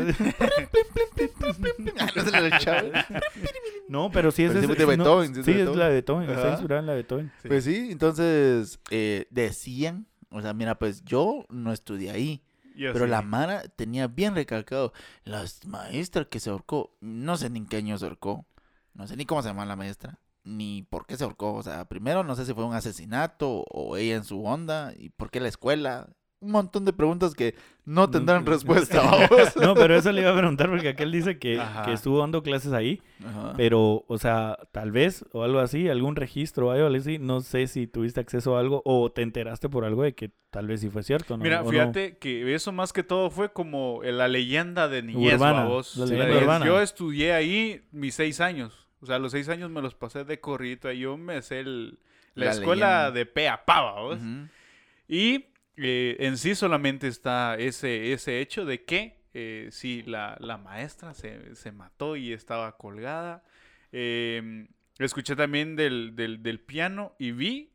No pero sí es, Pero es- de Beethoven, sí es sí, la de Beethoven, está Ajá. inspirada en la de Beethoven. Sí. Pues sí, entonces eh, decían, o sea, mira, pues yo no estudié ahí, Yo pero sí. la Mara tenía bien recalcado, la maestra que se ahorcó, no sé ni en qué año se ahorcó, no sé ni cómo se llama la maestra, ni por qué se ahorcó, o sea, primero no sé si fue un asesinato o ella en su onda, y por qué la escuela, un montón de preguntas que no tendrán respuesta. *laughs* vamos. No, pero eso le iba a preguntar porque aquel dice que, estuvo dando clases ahí, Ajá. pero, o sea, tal vez o algo así, algún registro o algo así, no sé si tuviste acceso a algo o te enteraste por algo de que tal vez sí fue cierto, ¿no? Mira, fíjate que eso más que todo fue como la leyenda de niñez, Urbana, la leyenda urbana. Yo estudié ahí mis seis años. O sea, los seis años me los pasé de corrido. y Yo me sé el- la, La escuela leyenda. de pe a pa, babos. Ujú. Y eh, en sí solamente está ese, ese hecho de que eh, sí, la, la maestra se, se mató y estaba colgada. Eh, escuché también del, del, del piano y vi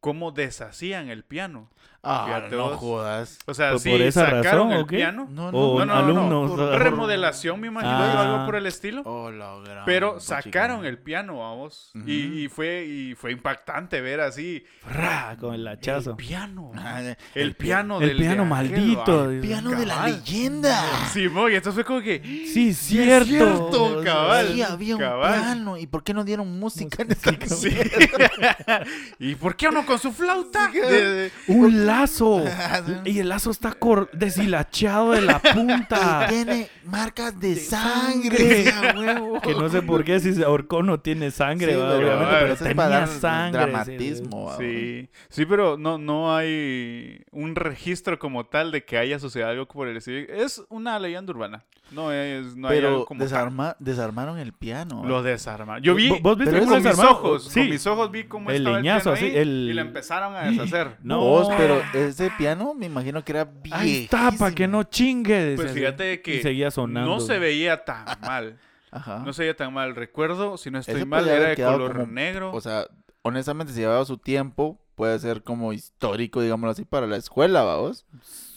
cómo deshacían el piano. Ah, no jodas. O sea, ¿Por- sí, por esa sacaron razón el o qué? piano. No, O No, no, no, no, alumnos. por- Remodelación, me imagino, yo, Ah. algo por el estilo. Oh, la gran Pero sacaron el piano, vamos. Ujú. y, y fue, y fue impactante ver así. Fra, con el hachazo. El piano. Ah, El pi- piano el del piano de maldito, dice. piano de la leyenda. Sí, mo, y entonces fue como que. Sí, cierto. cierto, cabal. Sí, había un cabal. piano. ¿Y por qué no dieron música en esa *laughs* Sí. *laughs* ¿Y por qué uno con su flauta? Sí, De- de- Un lazo. *laughs* Y el lazo está cor- deshilachado de la punta. Tiene marcas de, De sangre. *laughs* Que no sé por qué si se ahorcó no tiene sangre, Sí, va, pero, obviamente, pero para tenía dar sangre. sí, dramatismo. Sí, sí, pero no, no hay un registro como tal de que haya sucedido algo por el estilo. Es una leyenda urbana. No es, no hay Pero algo como tal. desarma- desarmaron el piano. Lo desarmaron. Yo vi ¿Vos- viste Pero con mis ojos, Sí. con mis ojos vi cómo El estaba leñazo, el piano así, ahí, el- y la empezaron a deshacer. *laughs* No. Vos, pero ese piano me imagino que era Ahí está, para que no chingue. Pues fíjate que Y seguía sonando. no se veía tan *laughs* mal. Ajá. No se veía tan mal. Recuerdo, si no estoy Ese mal, era haber de quedado color como- negro. O sea, honestamente, si llevaba su tiempo, puede ser como histórico, digámoslo así, para la escuela, vamos.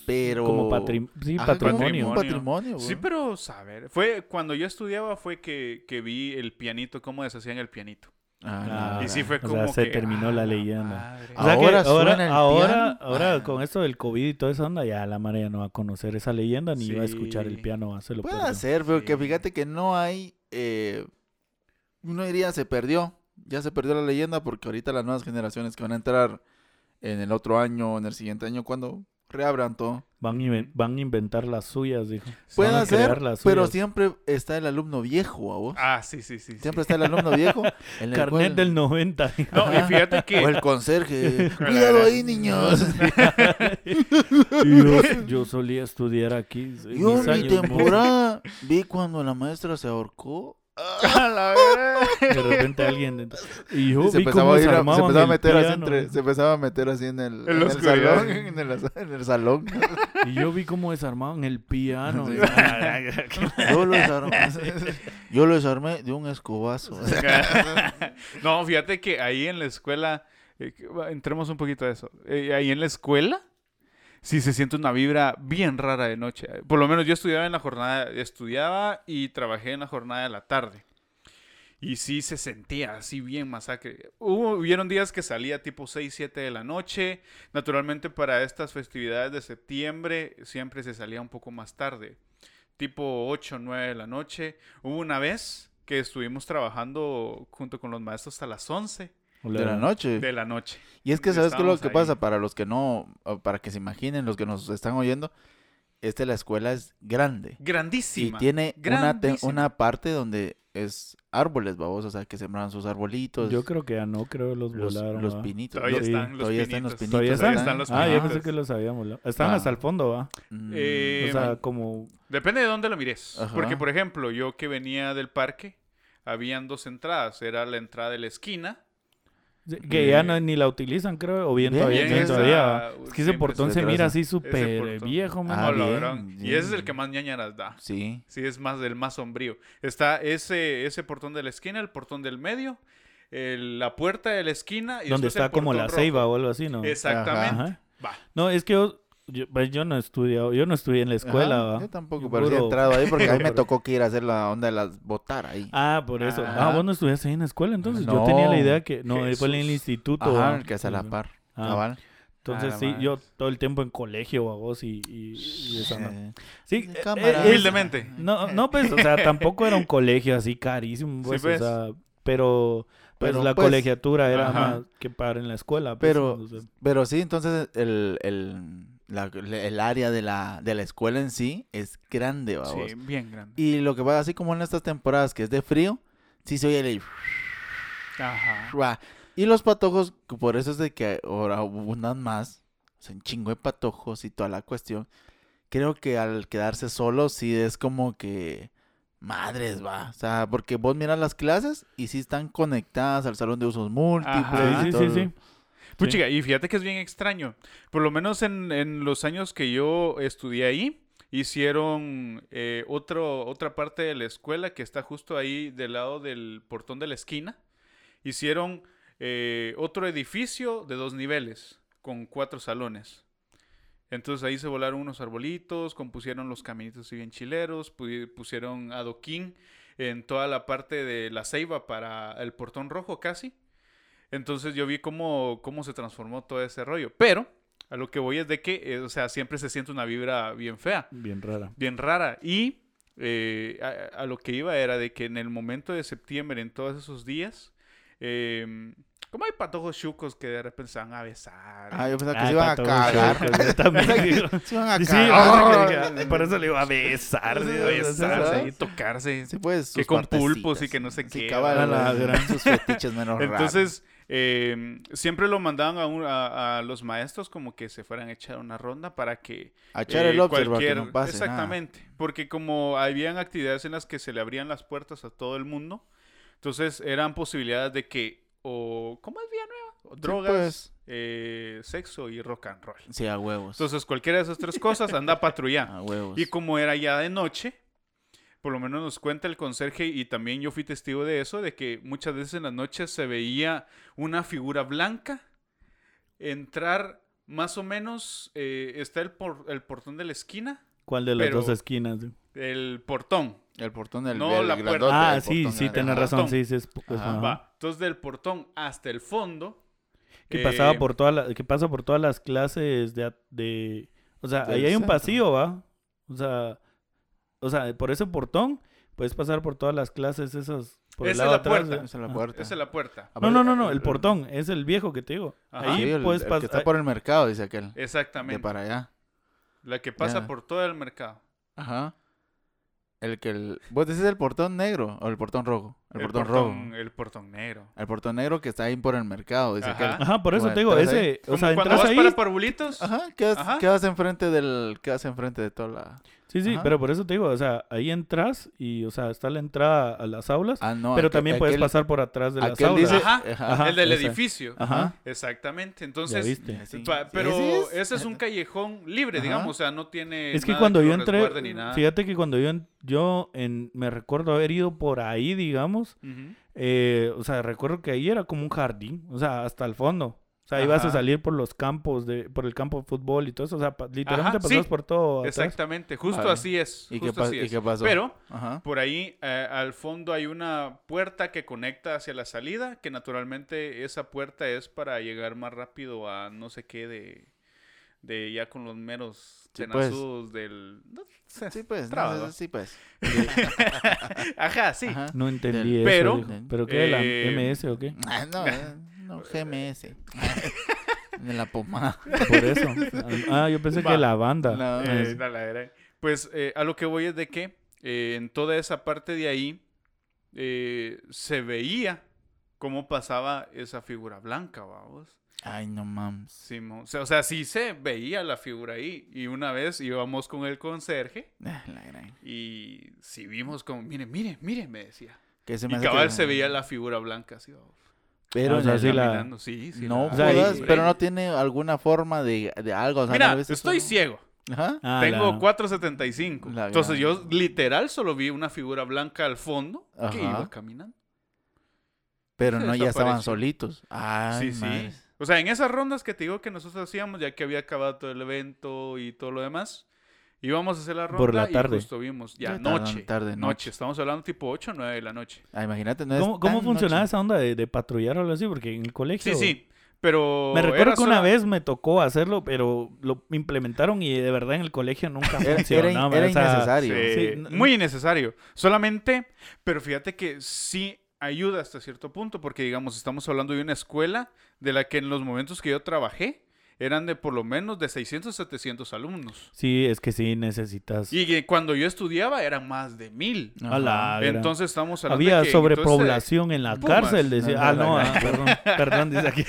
Pero. Como patri- sí, Ajá, como patrimonio. Patrimonio, Sí, pero saber. Fue cuando yo estudiaba fue que, que vi el pianito, cómo deshacían el pianito. Ah, Ah, Y sí fue o sea, como se que, terminó ah, la la leyenda. madre. O sea que Ahora ahora, suena el ahora, piano. ahora Ah. con esto del COVID y toda esa onda, ya la Mara ya no va a conocer esa leyenda ni va a escuchar el Sí. piano, se lo Puede perdió. ser, pero que Sí. fíjate que no hay. eh, uno diría se perdió. Ya se perdió la leyenda porque ahorita las nuevas generaciones que van a entrar en el otro año, en el siguiente año, cuando reabran todo. Van, van a inventar las suyas, dijo. Puede Van a crear ser, las pero siempre está el alumno viejo, ¿a vos? Ah, sí, sí, sí. sí. Siempre está el alumno viejo. *laughs* en el Carnet cual- del 90. dijo. No, y fíjate *laughs* que... O el conserje. *laughs* Cuidado ahí, niños. Yo, yo solía estudiar aquí. Yo en mi años temporada vi cuando la maestra se ahorcó. De repente alguien. Y yo se vi empezaba cómo a ir se empezaba a meter así entre, se empezaba a meter así en el, En en el salón, *laughs* en el, en el salón. Y yo vi cómo desarmaban el piano. Sí. *laughs* Yo lo desarmé, *laughs* yo lo desarmé de un escobazo. no, fíjate que ahí en la escuela, eh, entremos un poquito a eso. Eh, ahí en la escuela, sí se siente una vibra bien rara de noche. Por lo menos yo estudiaba en la jornada, estudiaba y trabajé en la jornada de la tarde. Y sí se sentía así bien masacre. Hubo, hubieron días que salía tipo 6, 7 de la noche. Naturalmente para estas festividades de septiembre siempre se salía un poco más tarde. Tipo 8, 9 de la noche. Hubo una vez que estuvimos trabajando junto con los maestros hasta las 11 De la noche. de la noche. Y es que, ¿sabes qué es lo que ahí. pasa? Para los que no, para que se imaginen, los que nos están oyendo, este la escuela es grande. Y Grandísima. tiene una, grandísima. una parte donde es árboles, babos, o sea, que sembraban sus arbolitos. Yo creo que ya no, creo los, los, volaron. los ¿va? pinitos. Todavía están los todavía están los pinitos. pinitos. ¿Todavía Todavía están? están los Ah, yo pinitos. pensé que los habíamos. volado. Están Ah. hasta el fondo, ¿va? Mm, Eh, O sea, como... Depende de dónde lo mires. Ajá. Porque, por ejemplo, yo que venía del parque, habían dos entradas. Era la entrada de la esquina. Que ya no, ni la utilizan, creo. O bien, Bien, todavía. bien bien esa- todavía, ¿va? Es que ese portón se se mira así súper viejo, man. Ah, bien, verán. Y ese es el que más ñañaras da. Sí. Sí, es más del más sombrío. Está ese, ese portón de la esquina, el portón del medio, el- la puerta de la esquina. Y Donde el está como la rojo. ceiba o algo así, ¿no? Exactamente. Ajá. Va. No, es que yo, yo, pues, yo no he estudiado, yo no estudié en la escuela, Ajá, ¿va? Yo tampoco, Yo pero sí he puro- entrado ahí porque a mí me *laughs* tocó que ir a hacer la onda de las botar ahí. Ah, por eso. Ajá. Ah, vos no estudiaste ahí en la escuela, entonces. Yo No. tenía la idea que. No, fue en el instituto. Ajá, que hace a la par. Ah, cabal. Entonces, Ah, sí, yo todo el tiempo en colegio, a vos y, y, y esa. Eh, Sí, eh, es- Humildemente. No, no, pues, o sea, tampoco era un colegio así carísimo, pues, pues. o sea, pero, pues, Pero, la pues, colegiatura era ajá. más que para en la escuela. pues, Pero, o sea, pero sí, entonces el, el, la- el área de la, de la escuela en sí es grande, vamos. Sí, bien grande. Y lo que va así como en estas temporadas que es de frío, sí se oye el... Ajá. Va. Y los patojos, por eso es de que ahora abundan más, o sea, un chingo de patojos y toda la cuestión. Creo que al quedarse solo sí es como que madres, va. O sea, porque vos miras las clases y sí están conectadas al salón de usos múltiples. Ajá. y sí, todo sí, sí. Puchica, y fíjate que es bien extraño. Por lo menos en, en los años que yo estudié ahí, hicieron eh, otro, otra parte de la escuela que está justo ahí del lado del portón de la esquina. Hicieron eh, otro edificio de dos niveles con cuatro salones. Entonces ahí se volaron unos arbolitos, compusieron los caminitos así bien chileros, pu- pusieron adoquín en toda la parte de la ceiba para el portón rojo casi. Entonces yo vi cómo, cómo se transformó todo ese rollo. Pero a lo que voy es de que, eh, o sea, siempre se siente una vibra bien fea, Bien rara. bien rara. Y eh, a, a lo que iba era de que en el momento de septiembre, en todos esos días, eh, como hay patojos chucos que de repente se van a besar. Ah, yo pensaba que se iban a cagar. yo *laughs* también. Se iban a Sí, cagar. por eso- por eso le iba a besar. Besarse y tocarse. Sí, pues, Que con pulpos y que no sé qué, la sus- fetiches menos raros. Entonces, eh, siempre lo mandaban a, un- a- a los maestros como que se fueran a echar una ronda para que... a echar eh, el observa que cualquier- no pase nada. Exactamente, porque como habían actividades en las que se le abrían las puertas a todo el mundo, entonces eran posibilidades de que, o, ¿cómo es Vía Nueva? O drogas, pues. eh, sexo y rock and roll. Sí, a huevos. Entonces, cualquiera de esas tres cosas anda *laughs* a patrullar. a huevos. Y como era ya de noche, por lo menos nos cuenta el conserje y también yo fui testigo de eso, de que muchas veces en las noches se veía una figura blanca entrar más o menos, eh, está el, por- el portón de la esquina, ¿Cuál de las Pero- dos esquinas? el portón, El portón del No, del la grandote, puerta. Ah, sí, sí, tenés razón. Sí, sí, es, va. Entonces, del portón hasta el fondo. Que eh, pasaba por todas las, que pasa por todas las clases de, de o sea, ahí hay un pasillo, ¿va? O sea, o sea, por ese portón puedes pasar por todas las clases esas por el Esa lado es la atrás, puerta. ¿eh? Esa es la puerta. Esa es la puerta. No, no, no, no, el El- portón es el viejo que te digo. Ajá. Ahí Sí, el, puedes el pas- que está por el mercado, dice aquel. De Exactamente. para allá. La que pasa Ya. por todo el mercado. Ajá. El que el... ¿Vos decís el portón negro o el portón rojo? El, portón, rojo. El portón negro. El portón negro que está ahí por el mercado, dice Ajá. aquel. Ajá, por eso Bueno, te digo, entras ahí. ese, o sea, cuando entras vas ahí. para Parvulitos. Ajá, quedas, Ajá. quedas enfrente del... Quedas enfrente de toda la... Sí, sí, Ajá. pero por eso te digo, o sea, ahí entras y, o sea, está la entrada a las aulas, Ah, no. pero aquel- también puedes aquel- pasar por atrás de las aquel aulas. dice... Ajá. Ajá. el del esa. edificio. Ajá. Exactamente. Entonces, viste. Sí. pa- pero ¿Ese es? ese es un callejón libre, Ajá. digamos. O sea, no tiene. Es que nada cuando yo entré, ni nada. fíjate que cuando yo, en- yo en, me recuerdo haber ido por ahí, digamos, eh, o sea, recuerdo que ahí era como un jardín, o sea, hasta el fondo. O sea, ibas a Ajá. salir por los campos, de, por el campo de fútbol y todo eso, o sea, pa- literalmente Ajá, pasabas sí. por todo. atrás. Exactamente. Justo así es. ¿Y qué, justo pas- así ¿Y es. qué pasó? Pero Ajá. por ahí eh, al fondo hay una puerta que conecta hacia la salida, que naturalmente esa puerta es para llegar más rápido a no sé qué de, de ya con los meros Sí, pues. tenazudos del... no sé, Sí, pues. no, sí, pues. *laughs* Ajá, sí. Ajá. No entendí Del- eso. Pero, dijo. ¿Pero qué? ¿La eh, MS o qué? *laughs* Ah, no, eh, no, GMS. *laughs* De la pomada. Por eso. Ah, yo pensé Va. que la banda. No, Eh, dale. Pues eh, a lo que voy es de que eh, en toda esa parte de ahí eh, se veía cómo pasaba esa figura blanca, vamos. Ay, no mames. Simón. O sea, o sea, sí se veía la figura ahí. Y una vez íbamos con el conserje Ah, la gran. y sí vimos como, mire, mire, mire, me decía. Que se Y me cabal que- se veía la figura blanca así, vamos, Pero, O sea, sí la-. Sí, sí. no la- O sea, jodas, y- pero no tiene alguna forma de, de algo. O sea, Mira, ¿no lo viste estoy ciego. Ajá. Ah, Tengo la- 4.75. La Entonces gran- yo literal solo vi una figura blanca al fondo que iba caminando. Pero no, ya estaban solitos. Ay, sí, madre. sí. O sea, en esas rondas que te digo que nosotros hacíamos, ya que había acabado todo el evento y todo lo demás, íbamos a hacer la ronda Por la tarde. y justo vimos ya noche, tarde, noche. noche. Estamos hablando tipo 8 o 9 de la noche. Ah, imagínate, no es ¿Cómo, cómo funcionaba noche. esa onda de, de patrullar o algo así? Porque en el colegio... Sí, sí. Pero Me recuerdo era que una sola- vez me tocó hacerlo, pero lo implementaron y de verdad en el colegio nunca Era, era, funcionaba. era o sea, innecesario. Sí, Sí, no- muy innecesario. Solamente, pero fíjate que sí ayuda hasta cierto punto, porque digamos, estamos hablando de una escuela de la que en los momentos que yo trabajé eran de por lo menos de 600 a 700 alumnos. Sí, es que sí necesitas... Y que cuando yo estudiaba eran más de mil. Ajá. A la gran- Entonces estamos hablando Había de que sobrepoblación en la Pumas. cárcel. Decía, No, ah, no, no, no. ah, perdón, *laughs* perdón, dice aquí.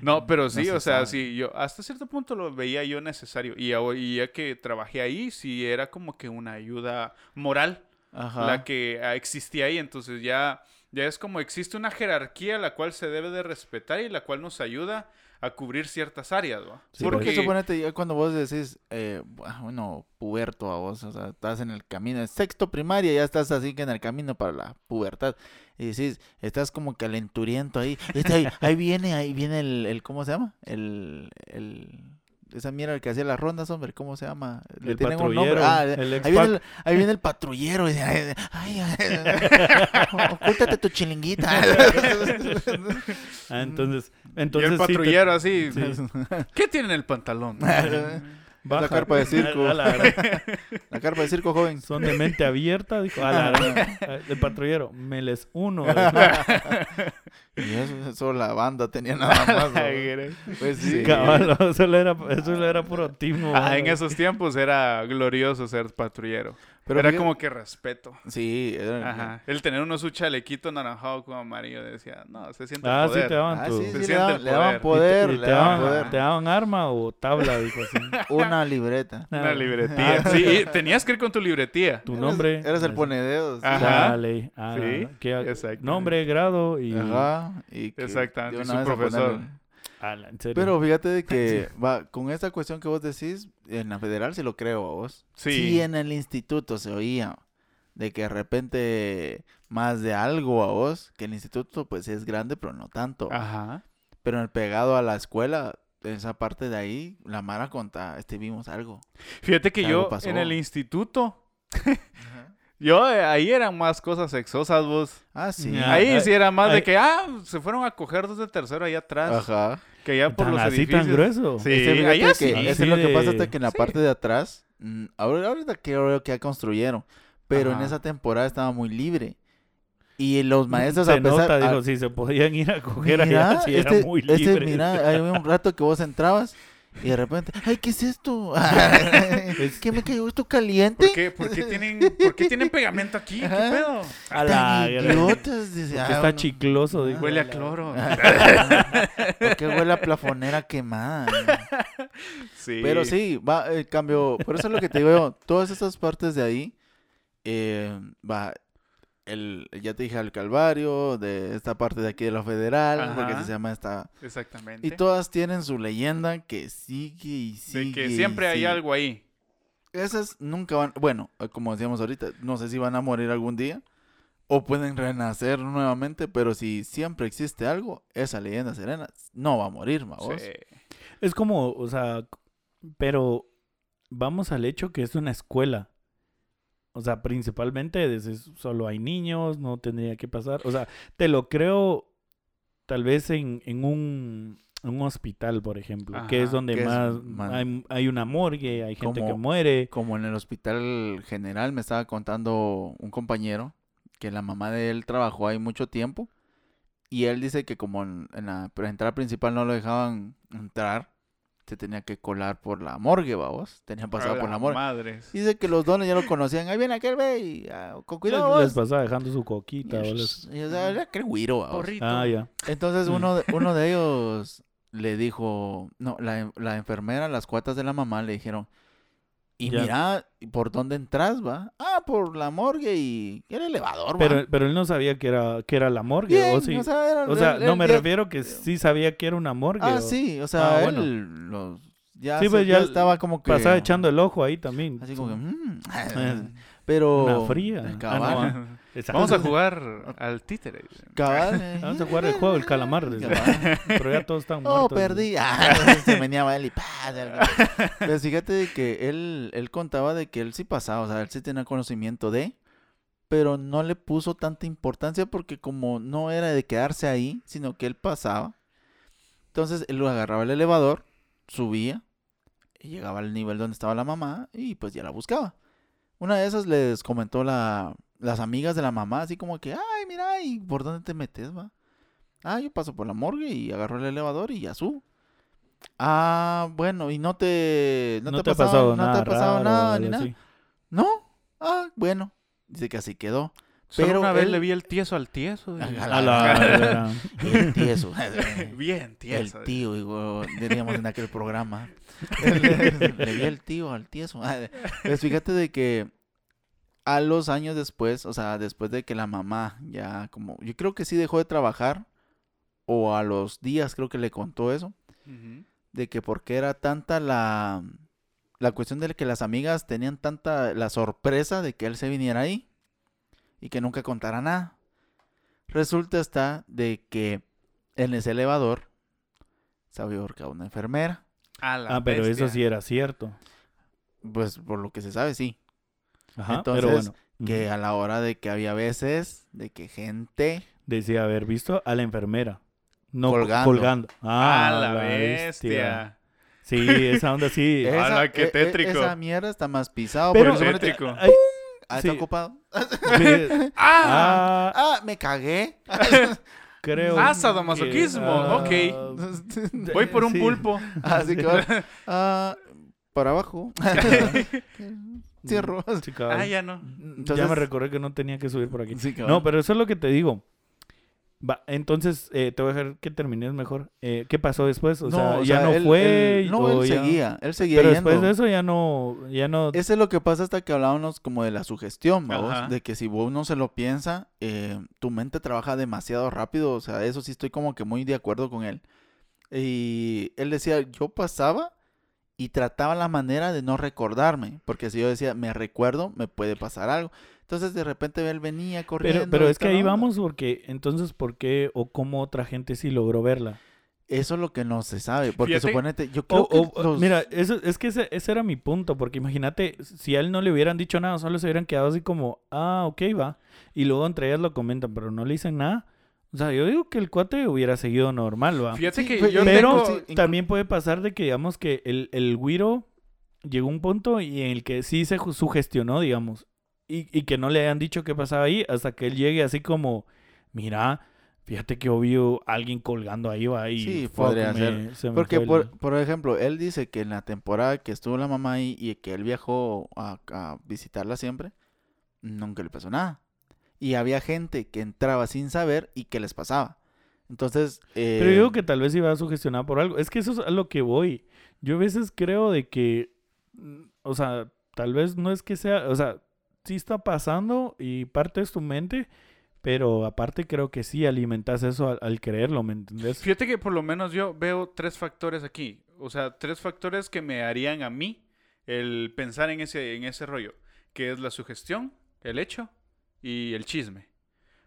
No, pero sí, se o sea, sabe. sí, yo hasta cierto punto lo veía yo necesario. Y, ahora- y ya que trabajé ahí, sí era como que una ayuda moral Ajá. la que ah, existía ahí. Entonces ya, ya es como existe una jerarquía la cual se debe de respetar y la cual nos ayuda a cubrir ciertas áreas, ¿va? Sí, Porque Porque suponete, ya cuando vos decís, eh, bu- bueno, puberto a vos, o sea, estás en el camino, en sexto primaria, ya estás así que en el camino para la pubertad. Y decís, estás como calenturiento ahí. Este, ahí, ahí viene, ahí viene el, el, ¿cómo se llama? El, el, esa mierda que hacía las rondas, hombre, ¿cómo se llama? Le El tienen un nombre. Ah, el ahí, viene el, ahí viene el patrullero. y ay, ay, *laughs* ocúltate tu chilinguita. *laughs* *laughs* Ah, entonces, y entonces el sí te- patrullero así, sí. ¿qué tiene en el pantalón? Baja. carpa de circo. A la *laughs* La carpa de circo, joven. Son de mente abierta, dijo. A la gran- El patrullero, me les uno. *laughs* Y eso, solo la banda tenía nada más. ¿no? *laughs* Pues sí. Cabal, no, solo era, eso era puro timo. Ah, en esos tiempos era glorioso ser patrullero. Pero era fíjate- como que respeto. Sí, era- Ajá. El tener uno su chalequito naranjado con amarillo decía, no, se siente Ah, el sí, poder. te daban Ah, sí, Se sí, le daban, le daban y poder, te, y le te daban daban, poder. te daban arma o tabla, dijo así. *laughs* Una libreta. Una Ah, libretía. Sí, y tenías que ir con tu libretía. Tu nombre. Eras el así. ponededos. Ajá. Dale. Ah, Sí, ¿qué- exactamente. nombre, grado y... Ajá. Y que Exactamente, y su profesor. ponerle- Ala, en serio. Pero fíjate de *laughs* que va, con esta cuestión que vos decís, en la federal se lo creo a vos. Sí. en el instituto se oía de que de repente más de algo a vos, que el instituto pues es grande, pero no tanto. Ajá. Pero en el pegado a la escuela, en esa parte de ahí, la Mara conta, este vimos algo. Fíjate que Que algo yo pasó. en el instituto, *laughs* Yo, eh, ahí eran más cosas sexosas, vos. Ah, sí. Ya. ahí sí era más ay. de que, ah, se fueron a coger dos de tercero allá atrás. Ajá. Que allá por Tan los así edificios. tan grueso. Sí, Este, allá que sí. Eso Sí, es lo que pasa hasta que en la sí. parte de atrás, mm, ahora, ahorita creo que ya construyeron, pero en Ajá. esa temporada estaba muy libre. Y los maestros, se a pesar... nota, a- dijo, si se podían ir a coger Mira, allá, si este, era muy este, libre. mira, hay un rato que vos entrabas y de repente, ay, ¿qué es esto? *laughs* ¿Qué me cayó esto caliente? ¿Por qué, por qué tienen, ¿Por qué tienen pegamento aquí? ¿Qué Ajá. pedo? a la idiotas. Dice, ah, está bueno. chicloso. dijo. Huele a cloro. ¿Por qué huele a plafonera quemada? Sí. Pero sí, va, el cambio, por eso es lo que te digo yo, todas esas partes de ahí, eh, va, el, ya te dije al Calvario, de esta parte de aquí de la Federal, porque se llama esta, Exactamente. y todas tienen su leyenda que sigue y sigue. de que siempre hay sigue. algo ahí. Esas nunca van, bueno, como decíamos ahorita, no sé si van a morir algún día, o pueden renacer nuevamente, pero si siempre existe algo, esa leyenda serena no va a morir, ¿va vos? Sí. Es como, o sea, pero vamos al hecho que es una escuela. O sea, principalmente desde solo hay niños, no tendría que pasar. O sea, te lo creo tal vez en, en un, un hospital, por ejemplo, que es donde que es más, más- hay, hay una morgue, hay gente que Como- muere. Como en el hospital general me estaba contando un compañero que la mamá de él trabajó ahí mucho tiempo y él dice que como en, en la entrada principal no lo dejaban entrar, se tenía que colar por la morgue, vamos, tenía pasado por la morgue. Madres. Dice que los dones ya lo conocían, ahí viene aquel güey, ah, con cuidado les vos. pasaba dejando su coquita. o les- Y, o sea, era aquel güiro, vamos. Porrito. Ah, ya. Entonces uno de, *laughs* uno de ellos le dijo, no, la, la enfermera, las cuatas de la mamá le dijeron, y Ya. mira, ¿por dónde entras, va? Ah, por la morgue y el elevador, va. Pero, pero él no sabía que era, que era la morgue, Bien, ¿o sí? o sea, era- O sea, él- no él me refiero que sí sabía que era una morgue. Ah, o- sí, o sea, Ah, él bueno. los, ya, Sí, se- pues, ya ya estaba como que... Pasaba echando el ojo ahí también. Así como que, mm, Eh, *laughs* pero... Una fría. Ah, Cabal, no, Exacto. Vamos a *laughs* jugar al títere. cabal. Vamos a jugar el juego del calamar. Cabal. Pero ya todos están Oh, muertos. perdí. Ah, *laughs* se meneaba él y pa. Pues fíjate de que él, él contaba de que él sí pasaba, o sea, él sí tenía conocimiento de, pero no le puso tanta importancia porque como no era de quedarse ahí, sino que él pasaba. Entonces él lo agarraba el elevador, subía, y llegaba al nivel donde estaba la mamá y pues ya la buscaba. Una de esas les comentó la, las amigas de la mamá, así como que, ay, mira, ¿y por dónde te metes, va? Ah, yo paso por la morgue y agarro el elevador y ya subo. Ah, bueno, y no te, no, te, ha pasado, no te ha pasado raro nada ni nada. No, ah, bueno. Dice que así quedó. Solo Pero una vez él- le vi el tieso al tieso. y- A A la- *laughs* El tieso. *laughs* Bien el tieso. tío, digo, diríamos en aquel programa. le, *laughs* le vi el tío al tieso. Pues fíjate de que a los años después, o sea, después de que la mamá ya como, yo creo que sí dejó de trabajar, o a los días creo que le contó eso, de que porque era tanta la, la cuestión de que las amigas tenían tanta la sorpresa de que él se viniera ahí y que nunca contara nada. Resulta está de que en ese elevador se había ahorcado una enfermera. A la Ah, pero eso bestia. sí era cierto. Pues por lo que se sabe, sí. Ajá, Entonces, pero bueno. Que a la hora de que había veces de que gente... Decía haber visto a la enfermera. No co- Colgando. colgando. Ah, a la bestia. Sí, esa onda sí. *laughs* Eh, ¡Hala, qué e- e- tétrico! esa mierda está más pisado. Pero- suponete- Tétrico. Ay, Ah, sí. está ocupado. *laughs* sí, *laughs* ¡Ah! ah, Ah, me cagué. creo. Ah, sadomasoquismo, ok. ok. Voy por un Sí. pulpo. Así que ah, para abajo. Cierro. *laughs* Sí. Ah, ya no. ya Entonces- me recordé que no tenía que subir por aquí. Sí. No, pero eso es lo que te digo. Va, entonces, eh, te voy a dejar que termines mejor. Eh, ¿Qué pasó después? O sea, o ya sea, no él- fue. él- no, él ya- seguía. Él seguía Pero yendo. después de eso ya no. Ya no Ese es lo que pasa hasta que hablábamos como de la sugestión, ¿vamos? De que si vos no se lo piensa, eh, tu mente trabaja demasiado rápido. O sea, eso sí estoy como que muy de acuerdo con él. Y él decía, yo pasaba y trataba la manera de no recordarme. Porque si yo decía, me recuerdo, me puede pasar algo. Entonces de repente él venía corriendo. Pero, pero es que ahí onda. vamos porque entonces, ¿por qué o cómo otra gente sí logró verla? eso es lo que no se sabe. Porque Fíjate- suponete, yo creo que los- Mira, eso, es que ese, ese era mi punto, porque imagínate, si a él no le hubieran dicho nada, solo se hubieran quedado así como, ah, ok, va. Y luego entre ellas lo comentan, pero no le dicen nada. O sea, yo digo que el cuate hubiera seguido normal, va. Fíjate Sí, que fue- yo Pero tengo... sí, inclu- también puede pasar de que, digamos, que el, el güiro llegó a un punto y en el que sí se sugestionó, digamos, y, y que no le hayan dicho qué pasaba ahí hasta que él llegue así como, mira, fíjate que obvio alguien colgando ahí va y Sí, podría me- ser. se me Porque, el- por, por ejemplo, él dice que en la temporada que estuvo la mamá ahí y que él viajó a, a visitarla siempre, nunca le pasó nada. Y había gente que entraba sin saber y que les pasaba. Entonces, eh, Pero yo digo que tal vez iba sugestionado por algo. Es que eso es a lo que voy. Yo a veces creo de que, mm, o sea, tal vez no es que sea, o sea, sí está pasando y parte es tu mente, pero aparte creo que sí alimentas eso al, al creerlo, ¿me entendés? Fíjate que por lo menos yo veo tres factores aquí. O sea, tres factores que me harían a mí el pensar en ese, en ese rollo. Que es la sugestión, el hecho y el chisme.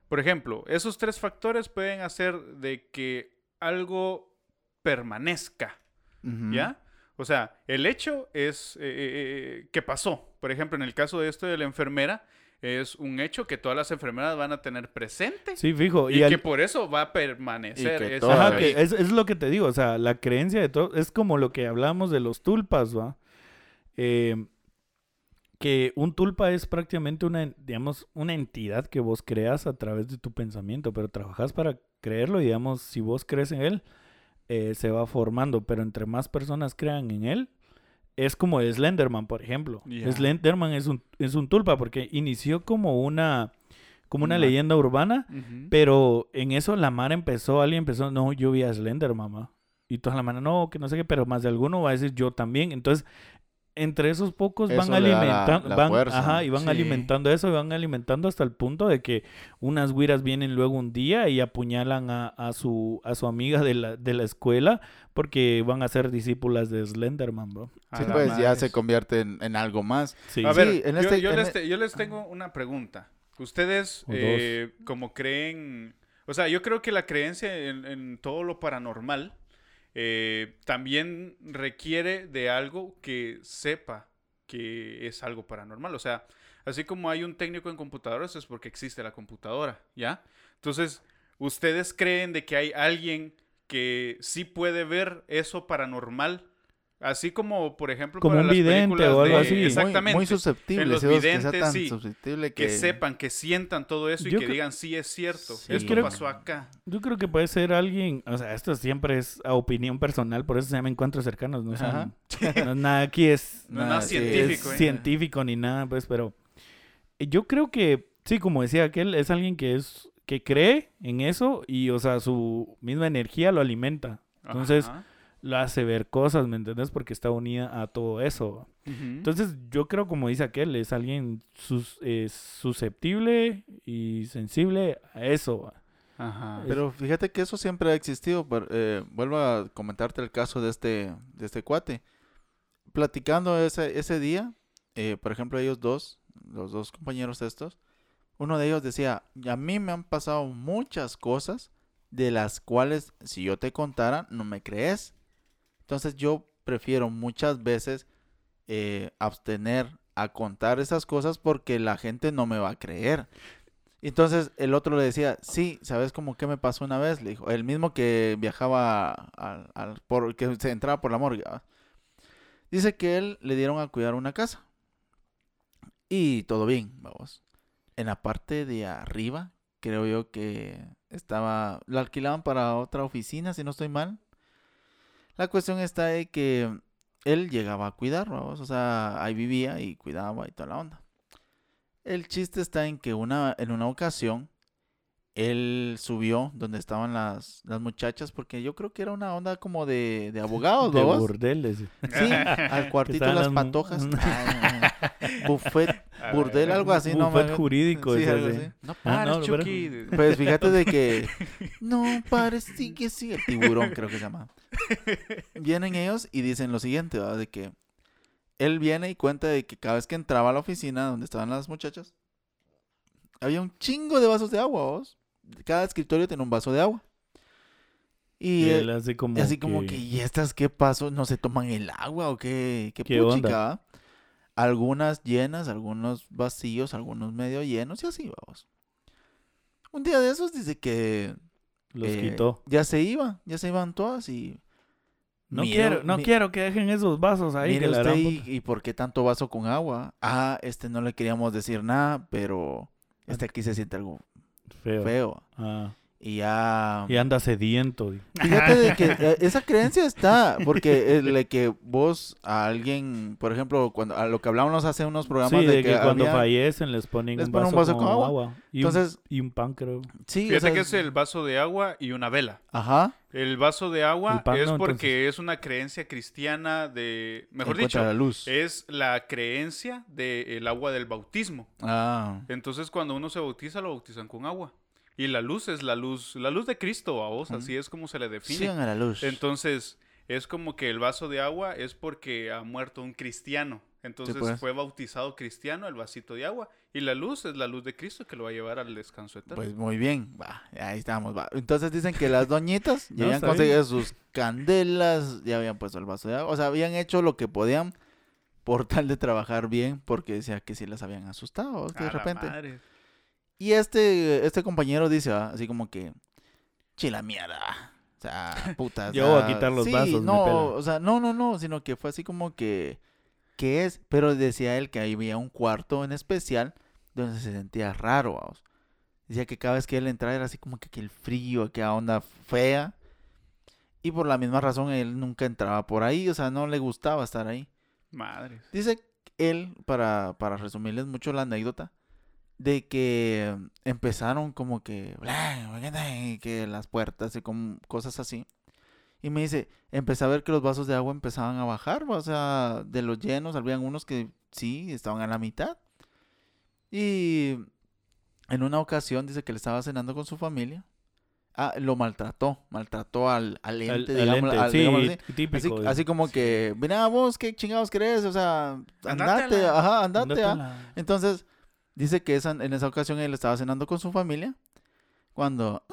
Por ejemplo, esos tres factores pueden hacer de que algo permanezca. ¿Ya? O sea, el hecho es eh, eh, eh, que pasó. Por ejemplo, en el caso de esto de la enfermera, es un hecho que todas las enfermeras van a tener presente. Sí, fijo. Y, Y, al- que por eso va a permanecer. Que esa- Ajá, que es, es lo que te digo, o sea, la creencia de todo, es como lo que hablamos de los tulpas, ¿va? Eh, que un tulpa es prácticamente una, digamos, una entidad que vos creas a través de tu pensamiento, pero trabajas para creerlo y, digamos, si vos crees en él, eh, se va formando, pero entre más personas crean en él, es como Slenderman, por ejemplo. Slenderman es un, es un tulpa porque inició como una, como una Una- leyenda urbana, pero en eso la Mara empezó, alguien empezó, no, yo vi a Slender, mamá. Y toda la Mara, no, que no sé qué, pero más de alguno va a decir yo también. Entonces, entre esos pocos van Eso alimentando, la van, fuerza. ajá, y van Sí. alimentando eso, y van alimentando hasta el punto de que unas güiras vienen luego un día y apuñalan a, a su, a su amiga de la, de la escuela porque van a ser discípulas de Slenderman, bro. Sí, pues ya se convierte en, en algo más. Sí. A Sí, ver, en yo, este- yo en les e- te- yo les tengo una pregunta. Ustedes, eh, como creen, o sea, yo creo que la creencia en, en todo lo paranormal eh, también requiere de algo que sepa que es algo paranormal. O sea, así como hay un técnico en computadoras es porque existe la computadora, ¿ya? Entonces, ¿ustedes creen de que hay alguien que sí puede ver eso paranormal? Así como, por ejemplo, Como para un las vidente o algo de- así. Exactamente. Muy, muy susceptible. Los que tan sí. susceptible que que... sepan, que sientan todo eso Yo y que digan, sí es cierto, Sí. esto Creo- pasó acá. Yo creo que puede ser alguien, o sea, esto siempre es a opinión personal, por eso se llama encuentros cercanos, no, son- Ajá. *laughs* no- nada aquí es, *laughs* No nada es científico, ¿eh? científico ni nada, pues, pero yo creo que, sí, como decía aquel, es alguien que es, que cree en eso y, o sea, su misma energía lo alimenta. Entonces, Ajá. Lo hace ver cosas, ¿me entiendes? Porque está unida a todo eso. Entonces, yo creo, como dice aquel, es alguien sus- eh, susceptible y sensible a eso. Ajá. Pero fíjate que eso siempre ha existido. pero, eh, vuelvo a comentarte el caso de este, de este cuate. Platicando ese, ese día, eh, por ejemplo, ellos dos, los dos compañeros estos, uno de ellos decía, a mí me han pasado muchas cosas de las cuales si yo te contara no me crees. Entonces yo prefiero muchas veces eh, abstener a contar esas cosas porque la gente no me va a creer. Entonces el otro le decía, sí, ¿sabes cómo que me pasó una vez? Le dijo, el mismo que viajaba por, que se entraba por la morgue. Dice que él le dieron a cuidar una casa. Y todo bien, vamos. En la parte de arriba, creo yo que estaba, la alquilaban para otra oficina, si no estoy mal. La cuestión está de que él llegaba a cuidar, o sea, ahí vivía y cuidaba y toda la onda. El chiste está en que una, en una ocasión él subió donde estaban las, las muchachas, porque yo creo que era una onda como de, de abogados, de ¿babos? burdeles. Sí, *laughs* al cuartito de las las patojas. *laughs* Ah, buffet, burdel, algo así, ¿no? Buffet jurídico, Sí, es algo así. así. No Ah, pares, no, pero- Chucky. Pues fíjate de que *laughs* no pares, sigue, sigue. Tiburón, creo que se llama. Vienen ellos y dicen lo siguiente, ¿verdad? De que él viene y cuenta de que cada vez que entraba a la oficina donde estaban las muchachas, había un chingo de vasos de agua, ¿vos? Cada escritorio tenía un vaso de agua. Y, Y eh, él así como así como que, ¿y estas qué pasó? ¿No se toman el agua o qué? ¿Qué, ¿Qué puchica, va? Algunas llenas, algunos vacíos, algunos medio llenos y así vamos. Un día de esos dice que los eh, quitó. ya se iba, ya se iban todas y... No quiero, no mi- quiero que dejen esos vasos ahí. Mire que usted, y, y por qué tanto vaso con agua? Ah, este no le queríamos decir nada, pero este aquí se siente algo 飞了，啊。Y ya... Y anda sediento. di. Fíjate de que *laughs* eh, esa creencia está, porque el de que vos a alguien, por ejemplo, cuando a lo que hablábamos hace unos programas Sí, de, de que, cuando había- fallecen les ponen les un, ponen vaso un vaso con agua. Y un- y un pan, creo. sí, o Fíjate sea, que es el vaso de agua y una vela. ajá, El vaso de agua pan es no, porque es una creencia cristiana de, mejor dicho, la luz. es la creencia del agua del bautismo. Ah, Entonces cuando uno se bautiza lo bautizan con agua. Y la luz es la luz, la luz de Cristo a vos, así es como se le define. sigan a la luz. Entonces, es como que el vaso de agua es porque ha muerto un cristiano. Entonces pues. fue bautizado cristiano el vasito de agua. Y la luz es la luz de Cristo que lo va a llevar al descanso eterno. Pues muy bien, va, ahí estamos, va. Entonces dicen que las doñitas *laughs* ya No, habían conseguido sus candelas, ya habían puesto el vaso de agua, o sea, habían hecho lo que podían por tal de trabajar bien, porque decía que sí las habían asustado A de la repente. madre. Y este, este compañero dice, ¿va? así como que, chila mierda. O sea, *laughs* puta. Yo voy a quitar los sí, vasos, me No, pela. o sea, no, no, no, sino que fue así como que, ¿qué es? Pero decía él que ahí había un cuarto en especial donde se sentía raro, vamos. Decía que cada vez que él entraba era así como que, que el frío, aquella onda fea. Y por la misma razón él nunca entraba por ahí, o sea, no le gustaba estar ahí. Madre. Dice él, para, para resumirles mucho la anécdota, de que empezaron como que, que las puertas y como cosas así. Y me dice, empecé a ver que los vasos de agua empezaban a bajar, o sea, de los llenos, habían unos que sí, estaban a la mitad. Y en una ocasión dice que le estaba cenando con su familia. Ah, lo maltrató, maltrató al, al ente, al digamos, ente, al- sí, así. típico. Así, de- así como que, mira vos, ¿qué chingados crees? O sea, andate, Andátela. ajá, andate. Andate ah". la- Entonces, dice que esa, en esa ocasión él estaba cenando con su familia cuando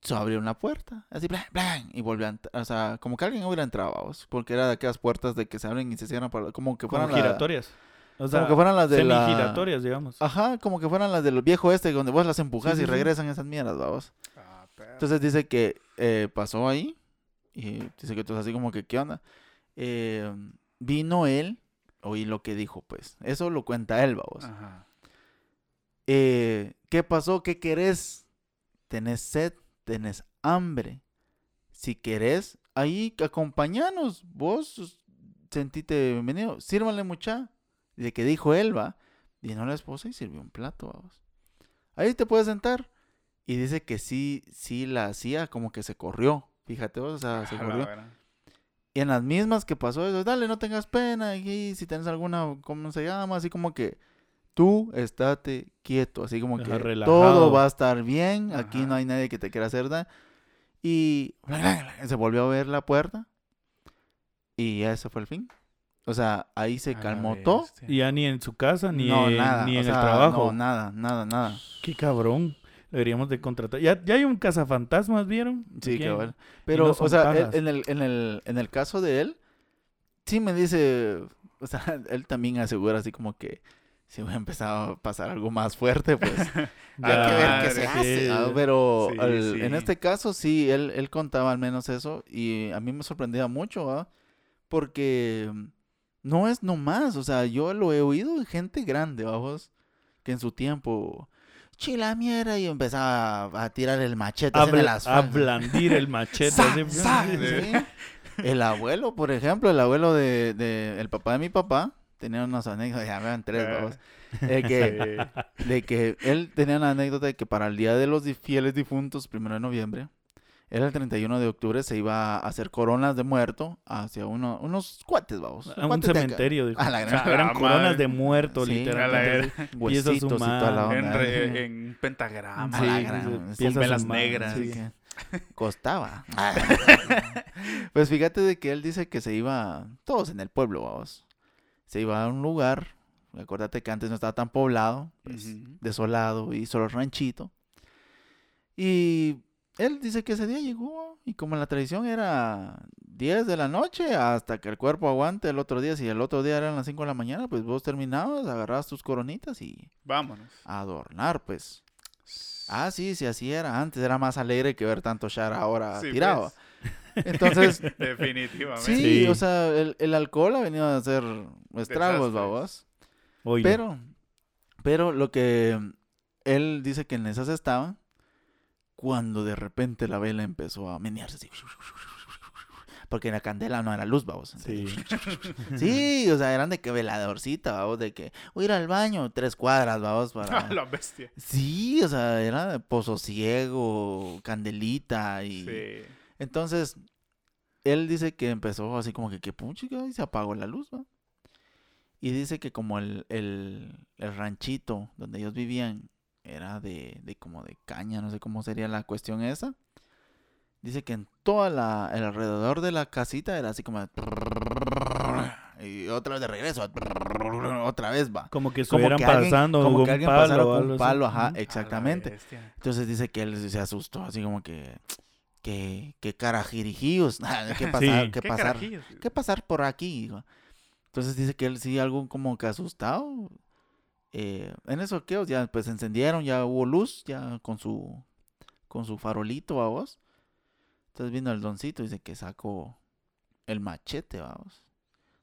se abrió una puerta, así, blan, blan, y volvió a entrar, o sea, como que alguien hubiera entrado, vamos, porque era de aquellas puertas de que se abren y se cierran, para- como que como fueran la- giratorias. O sea, como que fueran las de la... semigiratorias, digamos. Ajá, como que fueran las del viejo este, donde vos las Sí, sí, y sí. regresan esas mierdas, vamos. Ah. Entonces dice que eh, pasó ahí y dice que entonces así como que, ¿qué onda? Eh, vino él, oí lo que dijo, pues. Eso lo cuenta él, vamos. Ajá. Eh, ¿Qué pasó? ¿Qué querés? ¿Tenés sed? ¿Tenés hambre? Si querés, ahí acompañanos. Vos sentite bienvenido. Sírvanle mucha. De que dijo él, va. Vino la esposa y sirvió un plato, vamos. Ahí te puedes sentar. Y dice que sí, sí la hacía, como que se corrió. Fíjate vos, o sea, se A corrió. Y en las mismas que pasó eso, dale, no tengas pena. Y si tienes alguna, ¿cómo se llama? Así como que tú estate quieto. Así como que relajado. todo va a estar bien. Aquí no hay nadie que te quiera hacer daño. Y *laughs* se volvió a ver la puerta. Y ese fue el fin. O sea, ahí se calmó todo. Y ya ni en su casa, ni, no, en, nada. ni o en sea, el trabajo. No, nada, nada, nada. Qué cabrón. Deberíamos de contratar. Ya, ya hay un cazafantasmas, ¿vieron? Sí, en- Pero, no o sea, él- pajas. en el, en, el, en el caso de él, sí me dice, o sea, *laughs* él también asegura así como que si hubiera empezado a pasar algo más fuerte, pues *laughs* *laughs* hay que ver qué se hace. Pero Sí, al- sí. en este caso sí, él, él contaba al menos eso y a mí me sorprendía mucho, ¿va? Porque no es nomás, o sea, yo lo he oído de gente grande, vamos, que en su tiempo... Chila mierda y empezaba a, tirar el machete a, blandir el *laughs* machete. Sí. El abuelo, por ejemplo, el abuelo de, de- el papá de mi papá, tenía unas anécdotas, ya vean tres, Eh. vamos, de que, *laughs* Sí. de que él tenía una anécdota de que para el Día de los Fieles Difuntos, primero de noviembre, era el 31 de octubre, se iba a hacer coronas de muerto hacia uno, unos cuates, vamos. A un cementerio. dijo. A la O sea, gran- eran Ah, coronas madre. de muertos, Sí. literalmente. Huesitos y toda la humanas. En, onda. re- *laughs* en pentagrama. Sí, gran- sí, con velas humanas, negras. Que costaba. *laughs* pues fíjate de que él dice que se iba, todos en el pueblo, vamos. Se iba a un lugar, acuérdate que antes no estaba tan poblado, pues desolado y solo ranchito. Y él dice que ese día llegó y como la tradición era 10 de la noche hasta que el cuerpo aguante el otro día, si el otro día eran las 5 de la mañana, pues vos terminabas, agarrabas tus coronitas y Vámonos. a adornar, pues. Ah, sí, sí, así era. Antes era más alegre que ver tanto Shar ahora Sí, tirado. pues, Entonces, *laughs* definitivamente. sí, Sí. o sea, el, el alcohol ha venido a hacer estragos, babos. Oye, Pero, pero lo que él dice que en esas estaban, cuando de repente la vela empezó a menearse así. Porque la candela no era luz, vamos. sí. *laughs* Sí, o sea, eran de que veladorcita, vamos, de que voy a ir al baño, tres cuadras, vamos, para... *laughs* la bestia. Sí, o sea, era de pozo ciego, candelita y... Sí. Entonces, él dice que empezó así como que, puchica, y se apagó la luz, ¿va? Y dice que como el, el, el ranchito donde ellos vivían era de, de como de caña, no sé cómo sería la cuestión esa. Dice que en toda la, el alrededor de la casita era así como... de *laughs* Y otra vez de regreso. *laughs* Otra vez va. Como que Como estuvieran que alguien, pasando como con que un alguien palo pasara o con un palo, ajá, exactamente. Entonces dice que él se asustó, así como que, que, que carajirijillos, *laughs* ¿qué *laughs* pasar, Sí. qué ¿Qué pasar, qué pasar por aquí? Entonces dice que él sí algo como que asustado. Eh, en eso que ya pues encendieron, ya hubo luz, ya con su, con su farolito, vamos. Entonces vino el doncito, dice que sacó el machete, vamos.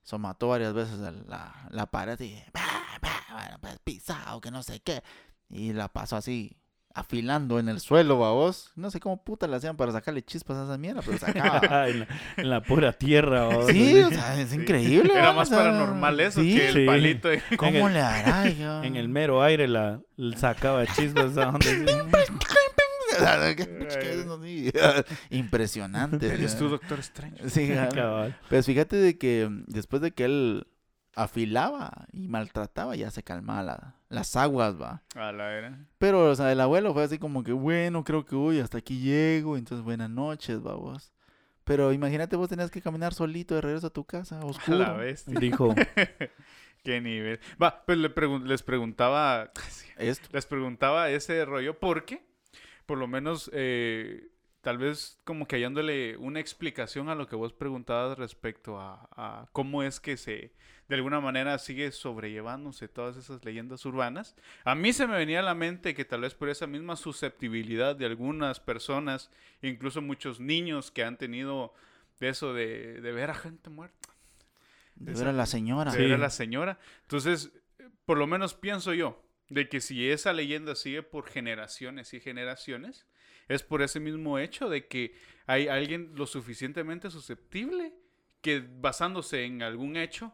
So mató varias veces a la, la pared y "Bah, bah, bueno, pues, pisado, que no sé qué. Y la pasó así, afilando en el suelo, vos. No sé cómo puta le hacían para sacarle chispas a esa mierda, pero sacaba. *laughs* en, la, en la pura tierra. sí, o sea, es Sí. increíble. Era más O sea, paranormal eso sí, que el Sí. palito. de- ¿Cómo En el- le hará? *laughs* En el mero aire la, la sacaba chispas. *laughs* Impresionante. Eres tú, Doctor Strange. Sí. Cabal. Pues fíjate de que después de que él afilaba y maltrataba, ya se calmaba la- las aguas, va. A la era. Pero, o sea, el abuelo fue así como que, bueno, creo que uy, hasta aquí llego, entonces buenas noches, va vos. Pero imagínate vos tenías que caminar solito de regreso a tu casa, *laughs* A la oscuro. bestia. Dijo, *laughs* Qué nivel. Va, pues le pregun- les preguntaba. *laughs* Esto. Les preguntaba ese rollo porque, por lo menos, eh, tal vez como que hallándole una explicación a lo que vos preguntabas respecto a, a cómo es que se, de alguna manera, sigue sobrellevándose todas esas leyendas urbanas. A mí se me venía a la mente que tal vez por esa misma susceptibilidad de algunas personas, incluso muchos niños que han tenido de eso de, de ver a gente muerta De ver a la señora. de Sí. ver a la señora. Entonces, por lo menos pienso yo, de que si esa leyenda sigue por generaciones y generaciones, es por ese mismo hecho de que hay alguien lo suficientemente susceptible que basándose en algún hecho,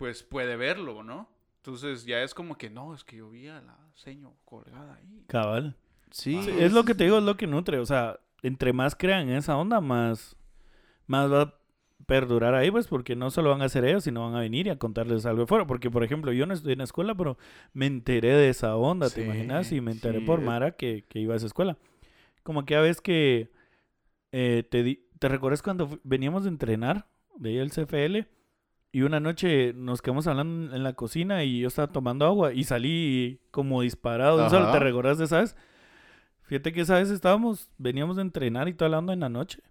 pues puede verlo, ¿no? Entonces ya es como que no, es que yo vi a la señora colgada ahí. cabal. Sí. Sí, es lo que te digo, es lo que nutre. O sea, entre más crean en esa onda, más, más va a perdurar ahí, pues, porque no solo van a hacer ellos, sino van a venir y a contarles algo de fuera. Porque, por ejemplo, yo no estoy en la escuela, pero me enteré de esa onda, ¿te Sí, imaginas? Y me enteré sí, por Mara que, que iba a esa escuela. Como que a veces que eh, te, di- ¿te recuerdas cuando veníamos de entrenar de ahí el CFL? Y una noche nos quedamos hablando en la cocina y yo estaba tomando agua y salí como disparado. de un solo. Ajá. ¿Te recordás de esa vez? Fíjate que esa vez estábamos, veníamos de entrenar y todo hablando en la noche.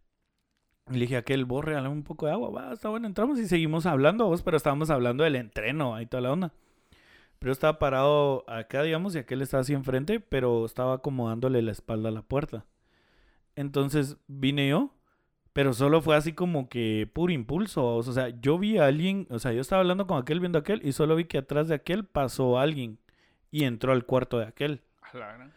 Y le dije a aquel, vos regálame un poco de agua. Va, está bueno, entramos y seguimos hablando vos, pero estábamos hablando del entreno ahí toda la onda. Pero yo estaba parado acá, digamos, y aquel estaba así enfrente, pero estaba acomodándole la espalda a la puerta. Entonces vine yo, pero solo fue así como que puro impulso. O sea, yo vi a alguien, o sea, yo estaba hablando con aquel, viendo a aquel, y solo vi que atrás de aquel pasó alguien y entró al cuarto de aquel. A la gran-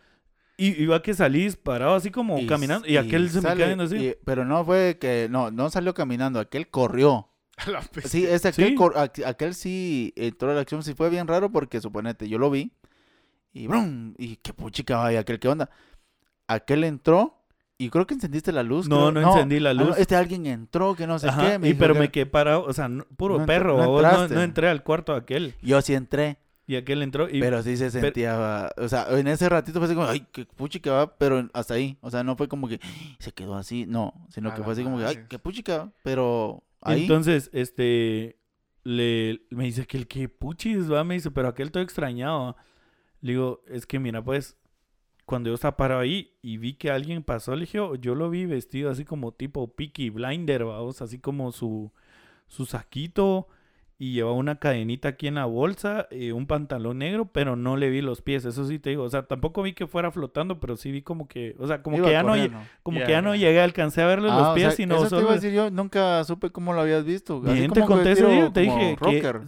Y iba que salí disparado así como Y- caminando, y, aquel se me sale- queda viendo así. y- pero no fue que, no, no salió caminando, aquel corrió. *laughs* a la bestia. Sí, ese aquel, Sí. cor- aqu- aquel sí entró a la acción, sí fue bien raro porque suponete, yo lo vi y brum, y qué puchica vaya, aquel, ¿qué onda? Aquel entró y creo que encendiste la luz. No, creo. no encendí la Ah, no, luz. este alguien entró, que no sé Ajá, qué. me y dijo pero que- me quedé parado, o sea, no- puro No entr- perro, no entré al cuarto de aquel. Yo sí entré, Y aquel entró y... pero sí se sentía, o sea, en ese ratito fue así como, ay, qué puchica va, pero hasta ahí, o sea, no fue como que se quedó así, no, sino A que fue así como que, ay, qué puchica, pero ahí. Entonces, este, le, me dice que el que puchis, va, me dice, pero aquel todo extrañado. va. Le digo, es que mira, pues, cuando yo estaba parado ahí y vi que alguien pasó, le dije, "Oh, yo lo vi vestido así como tipo Peaky Blinder, vamos, así como su, su saquito y llevaba una cadenita aquí en la bolsa, eh, un pantalón negro, pero no le vi los pies, eso sí te digo, o sea, tampoco vi que fuera flotando, pero sí vi como que, o sea, como Iba que ya no, como que ya no llegué, alcancé a verle Ah, los o pies, sea, sino eso te solo... iba a decir yo, nunca supe cómo lo habías visto. Así Bien, te como que conté ese día, te dije que...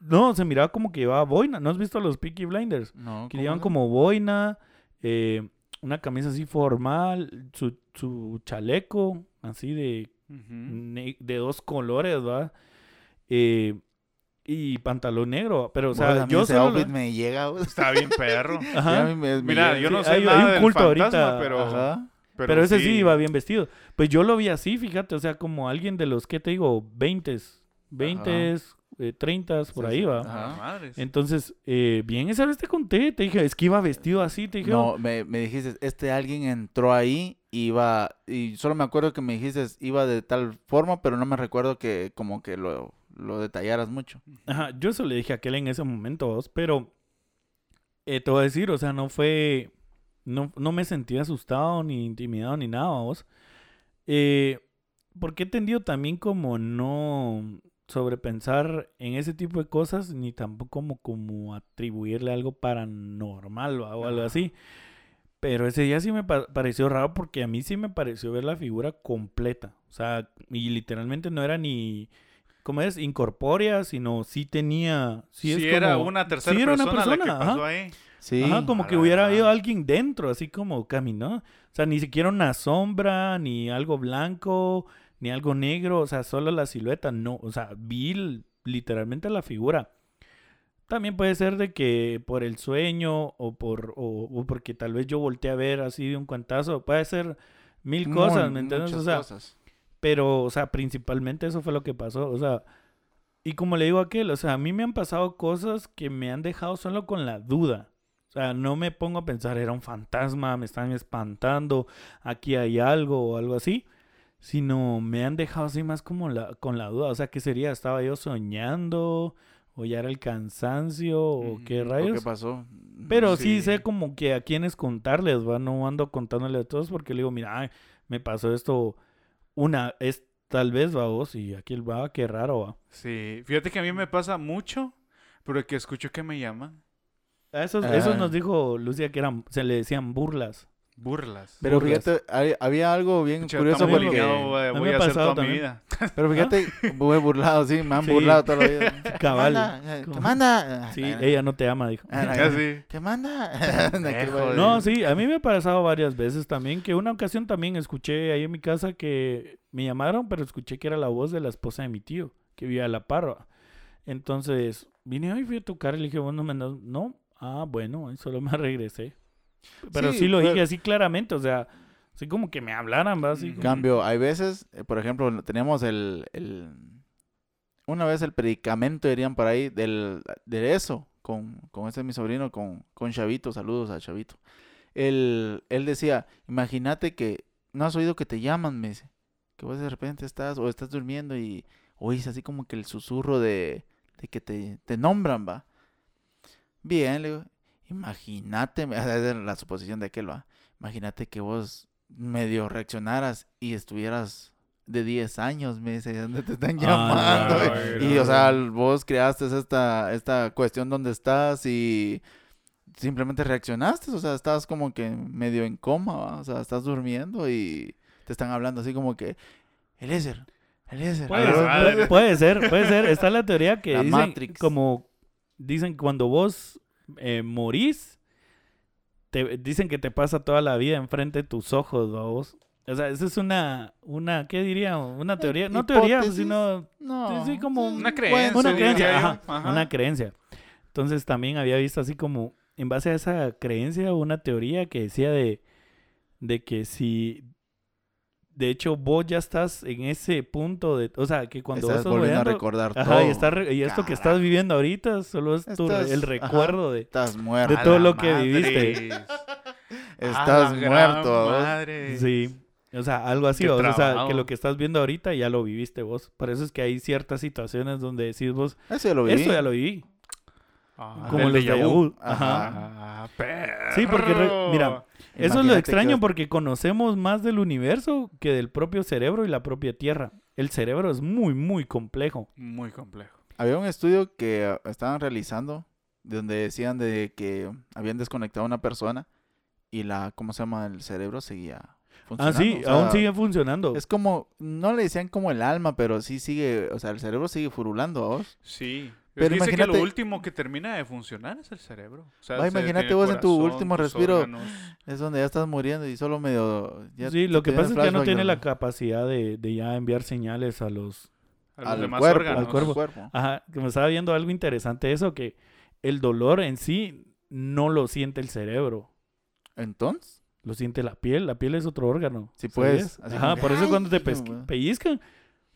No, se miraba como que llevaba boina, ¿no has visto los Peaky Blinders? No, Que ¿cómo llevan como boina, eh, una camisa así formal, su, su chaleco así de, de dos colores, ¿verdad? Eh, y pantalón negro, pero o sea, Bueno, a mí yo ese solo... outfit me llega. güey. Está bien perro. *laughs* Ajá, me- me Mira, llega. yo no sé hay- hay nada un del culto fantasma, ahorita, pero, Ajá. pero, ese sí iba bien vestido. Pues yo lo vi así, fíjate, o sea, como alguien de los, ¿qué te digo? 20, 20, eh, 30, por Sí, ahí sí. va. Ajá. Ah. Entonces, eh, bien, esa vez te conté, te dije, es que iba vestido así, te dije, No, me, me dijiste, este alguien entró ahí, iba, y solo me acuerdo que me dijiste, iba de tal forma, pero no me recuerdo que como que lo, lo detallaras mucho. Ajá, yo eso le dije a aquel en ese momento, vos, pero eh, te voy a decir, o sea, no fue, no, no me sentí asustado ni intimidado ni nada, vos. Eh, porque he tendido también como no sobrepensar en ese tipo de cosas, ni tampoco como, como atribuirle algo paranormal o algo Ajá. así. Pero ese día sí me pa- pareció raro porque a mí sí me pareció ver la figura completa. O sea, y literalmente no era ni, ¿cómo es? Incorpórea, sino sí tenía... Sí, Sí, es era como- una tercera sí era persona, una la que pasó ajá. ahí. Sí. Ajá, como A que hubiera habido alguien dentro, así como caminó. O sea, ni siquiera una sombra, ni algo blanco, ni algo negro, o sea, solo la silueta, no. O sea, vi literalmente la figura. También puede ser de que por el sueño o por o, o porque tal vez yo volteé a ver así de un cuantazo, puede ser mil Muy- cosas, ¿me entiendes? O sea, cosas. pero, o sea, principalmente eso fue lo que pasó. O sea, y como le digo a aquel, o sea, a mí me han pasado cosas que me han dejado solo con la duda. O sea, no me pongo a pensar, era un fantasma, me están espantando, aquí hay algo o algo así. Sino me han dejado así más como la, con la duda. O sea, ¿qué sería? ¿Estaba yo soñando? ¿O ya era el cansancio? ¿O qué Ujú, ¿Por rayos? qué pasó? Pero sí. Sí. sé como que a quiénes contarles, ¿va? No ando contándole a todos porque le digo, mira, ay, me pasó esto una, es tal vez, va vos, y aquí va, qué raro, va. Sí, fíjate que a mí me pasa mucho, pero que escucho que me llaman A Esos, esos Ah. nos dijo Lucia que eran, se le decían burlas. Burlas. Pero burlas. fíjate, hay- había algo bien Pucha, curioso porque... voy, a mí voy me a hacer mi vida. *laughs* Pero fíjate, *laughs* muy burlado, sí, me han Sí. burlado toda la vida. *laughs* Cabal. ¿Qué ¿Cómo? manda? Sí, ella no te ama, dijo. Ah, sí. ¿Qué manda? No, sí, a mí me ha pasado varias veces también, que una ocasión también escuché ahí en mi casa que me llamaron, pero escuché que era la voz de la esposa de mi tío, que vivía a la parva. Entonces, vine y fui a tocar y le dije, bueno, me andas-". no, ah, bueno, ahí solo me regresé. Pero sí, Sí, lo dije pero- así claramente, o sea, así como que me hablaran, ¿va? Así como- Cambio, hay veces, eh, por ejemplo, tenemos el, el- una vez el predicamento, dirían por ahí, del, de eso, con, con este mi sobrino, con, con Chavito, saludos a Chavito. Él, él decía, imagínate que, no has oído que te llaman, me dice, que vos de repente estás, o estás durmiendo y oís así como que el susurro de, de que te, te nombran, va. Bien, le digo, imagínate, *laughs* es la suposición de aquel, va. Imagínate que vos medio reaccionaras y estuvieras de 10 años, me dice, donde te están *laughs* Ah, llamando. la y, o sea, vos creaste esta, esta cuestión donde estás y simplemente reaccionaste, o sea, estás como que medio en coma, ¿va? o sea, estás durmiendo y te están hablando así como que, Eliezer, Eliezer. Puede, puede- puede *laughs* ser, puede ser. Está la teoría que La dicen, Matrix. como dicen cuando vos eh, morís, te, dicen que te pasa toda la vida enfrente de tus ojos, ¿va vos. O sea, esa es una, una, ¿qué diría? Una teoría, no teoría, sino No, Sí, como Una creencia. una creencia, Ajá. una creencia. Entonces también había visto así como, en base a esa creencia, una teoría que decía de, de que si, de hecho, vos ya estás en ese punto de, o sea, que cuando vos estás estás volviendo a recordar ajá, todo. y, está y esto que estás viviendo ahorita solo es tu- Estás- el ajá. recuerdo de... Estás muerto. de todo lo que madre. viviste. *laughs* Estás muerto. madre. Sí. O sea, algo así, o sea, que lo que estás viendo ahorita ya lo viviste vos. Por eso es que hay ciertas situaciones donde decís vos, Eso ya lo viví. esto ya lo viví. Ah, como los de vu. vu. Ajá. Ah. Sí, porque re- mira, Eso es lo extraño que- porque conocemos más del universo que del propio cerebro y la propia Tierra. El cerebro es muy, muy complejo. Muy complejo. Había un estudio que ah, estaban realizando donde decían de que habían desconectado a una persona y la, ¿cómo se llama? El cerebro seguía Ah, funcionando. sí, o sea, aún sigue funcionando. Es como, no le decían como el alma, pero sí sigue, o sea, el cerebro sigue furulando, ¿a vos? Sí. Pero dice que imagínate- lo último que termina de funcionar es el cerebro. O sea, Va, imagínate vos en tu último respiro. órganos. Es donde ya estás muriendo y solo medio... ya sí, lo que pasa es que ya no tiene la capacidad de, de ya enviar señales a los... A los al demás cuerpo, órganos. al cuerpo. cuerpo. Ajá, que me estaba viendo algo interesante eso, que el dolor en sí no lo siente el cerebro, Entonces, lo siente la piel. La piel es otro órgano. Sí, pues, ¿sabías? así Ajá, por eso cuando te pellizcan,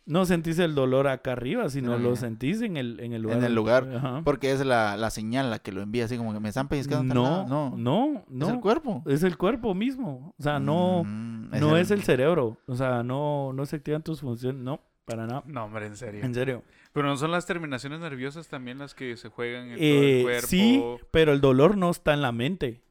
no sentís el dolor acá arriba, sino lo ya. sentís en el, en el lugar. En el lugar. Ajá. porque es la, la señal la que lo envía, así como que me están pellizcando. No, no, no, no. Es el cuerpo. Es el cuerpo mismo. O sea, no, Mm, no es el cerebro. O sea, no, no se activan tus funciones. No, para nada. No, hombre, en serio. En serio. Pero no son las terminaciones nerviosas también las que se juegan en todo Eh, el cuerpo. sí, pero el dolor no está en la mente.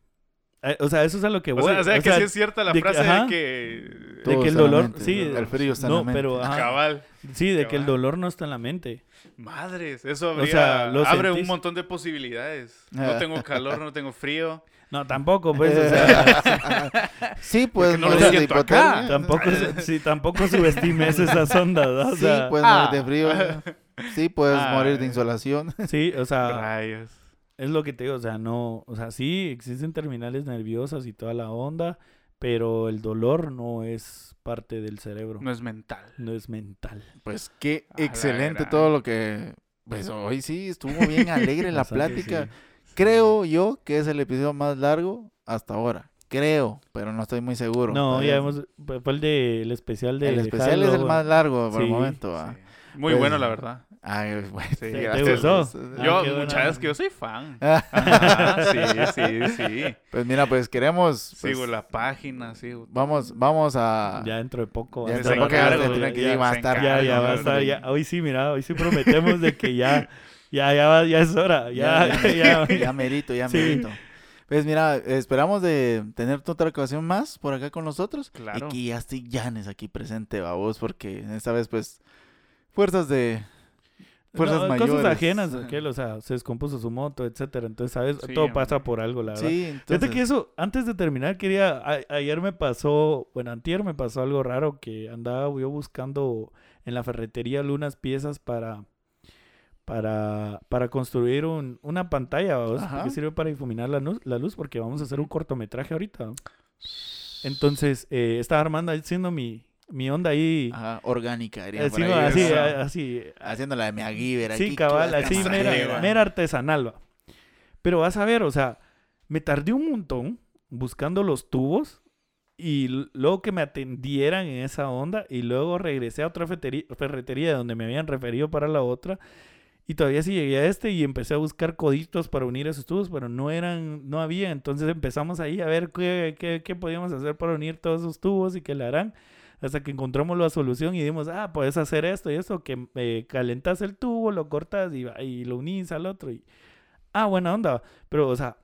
Eh, o sea, eso es a lo que O voy. sea, o sea, que sí es cierta la de que- frase ajá. de que... de que el en dolor, mente, sí, el frío está en no, la mente. pero ajá, Cabal. sí, de que el dolor no está en la mente. Madres, eso O sea, lo abre un montón de posibilidades. No tengo calor, no tengo frío. *laughs* No, tampoco, pues, o sea, sí, pues no lo siento acá. tampoco, sí, tampoco subestimes esas ondas, ¿no? O Sí, puedes ah. morir de frío. Sí, puedes Ah. morir de insolación. *laughs* sí, o sea, Rayos. es lo que te digo, o sea, no, o sea, sí, existen terminales nerviosas y toda la onda, pero el dolor no es parte del cerebro, No es mental. no es mental. Pues qué A excelente todo lo que... Pues hoy sí, estuvo bien *laughs* alegre la plática. sí. Creo yo que es el episodio más largo hasta ahora. Creo, pero no estoy muy seguro. No, ya hemos, fue el de, el especial de El especial es el más largo por el momento. Sí. Muy Pues- bueno, la verdad. Ay, *laughs* bueno, Sí, ¿Te, gustó? Ah, yo, muchas onda. que yo soy fan. *laughs* Ah, Ajá, sí, sí, sí. Pues mira, pues queremos... pues, Sigo la página, sigo. Vamos, vamos a... Ya dentro de poco. Ya dentro de poco ya que ya, va a estar- ya, ya va a estar, hoy sí, mira, hoy sí *laughs* prometemos de que ya, ya, ya, va- ya es hora, ya, ya, ya, ya, ya merito, ya Sí. merito. Pues mira, esperamos de tener otra ocasión más por acá con nosotros. Claro. Y que ya esté Janes aquí presente, babos, porque esta vez, pues, fuerzas de... Fuerzas No, mayores. Cosas ajenas, aquel, o sea, se descompuso su moto, etcétera. Entonces, ¿sabes? Sí, Todo hombre. pasa por algo, la verdad. Sí, Fíjate entonces... que eso, antes de terminar, quería, a- ayer me pasó, bueno, antier me pasó algo raro que andaba yo buscando en la ferretería unas piezas para, para, para construir un, una pantalla, que sirve para difuminar la luz, la luz, porque vamos a hacer un cortometraje ahorita. Entonces, eh, estaba armando, haciendo mi, mi onda ahí, Ajá, orgánica, dirían por así, ahí, así, Haciendo la de aquí. Sí, cabal, así, mera, mera artesanal, va. Pero vas a ver, o sea, me tardé un montón buscando los tubos y luego que me atendieran en esa onda y luego regresé a otra ferretería, ferretería donde me habían referido para la otra y todavía sí llegué a este y empecé a buscar coditos para unir esos tubos, pero no eran, no había, entonces empezamos ahí a ver qué, qué, qué podíamos hacer para unir todos esos tubos y qué le harán. Hasta que encontramos la solución y dimos, ah, puedes hacer esto y esto, que eh, calentas el tubo, lo cortas y, lo unís al otro. Y, ah, buena onda. Pero, o sea,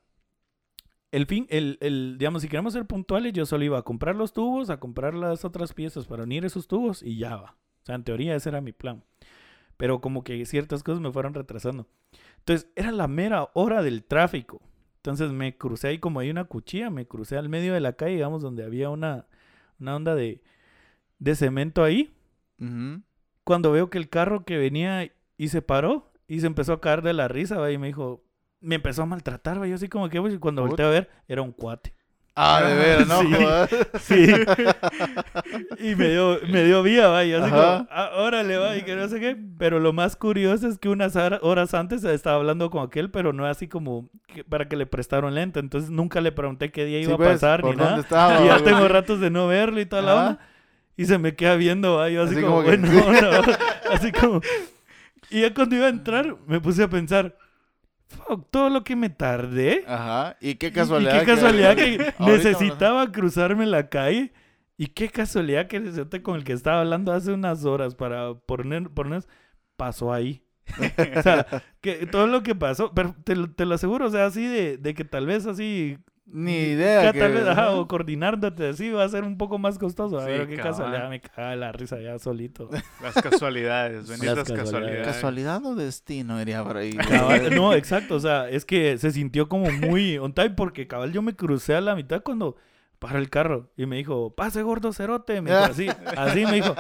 el fin, el, el, digamos, si queremos ser puntuales, yo solo iba a comprar los tubos, a comprar las otras piezas para unir esos tubos y ya va. O sea, en teoría ese era mi plan. Pero como que ciertas cosas me fueron retrasando. Entonces, era la mera hora del tráfico. Entonces me crucé ahí como hay una cuchilla, me crucé al medio de la calle, digamos, donde había una, una onda de, de cemento ahí. Cuando veo que el carro que venía y se paró y se empezó a caer de la risa, ¿va? y me dijo, me empezó a maltratar, ¿va? yo así como que, pues, y cuando Puta. volteé a ver, era un cuate. Ah, de veras, ¿no? Sí. Joder. Sí. y me dio, me dio vía, va. Y yo así Ajá. como, ah, órale, va. Y que no sé qué. Pero lo más curioso es que unas hora- horas antes estaba hablando con aquel, pero no así como que- para que le prestaron lente. Entonces nunca le pregunté qué día Sí, iba pues, a pasar ¿por ni nada. estaba, *laughs* Y ya tengo ratos de no verlo y toda la onda. Y se me queda viendo, va. Yo así, Así como, como que- bueno, va. *laughs* Así como. Y ya cuando iba a entrar, me puse a pensar. Fuck, todo lo que me tardé. Ajá. Y qué casualidad. Y qué casualidad que *laughs* necesitaba cruzarme la calle. Y qué casualidad que el con el que estaba hablando hace unas horas para poner, poner pasó ahí. *laughs* o sea, que todo lo que pasó, pero te, lo- te lo aseguro, o sea, así de, de que tal vez así, Ni idea. que que- tal vez, ajá, o coordinándote así va a ser un poco más costoso. A Sí, ver, qué cabal. casualidad, me caga la risa ya solito. *laughs* Las casualidades, benditas casualidades. casualidades. Casualidad o destino, diría por ahí. Cabal, *laughs* no, exacto, o sea, es que se sintió como muy on time porque cabal yo me crucé a la mitad cuando para el carro y me dijo, pase gordo cerote, me dijo *laughs* así, así me dijo.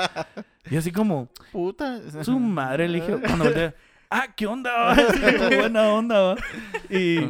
Y así como, Puta. su madre le dije, cuando volteé, ah, ¿qué onda? va?" Así como buena onda, va. Y,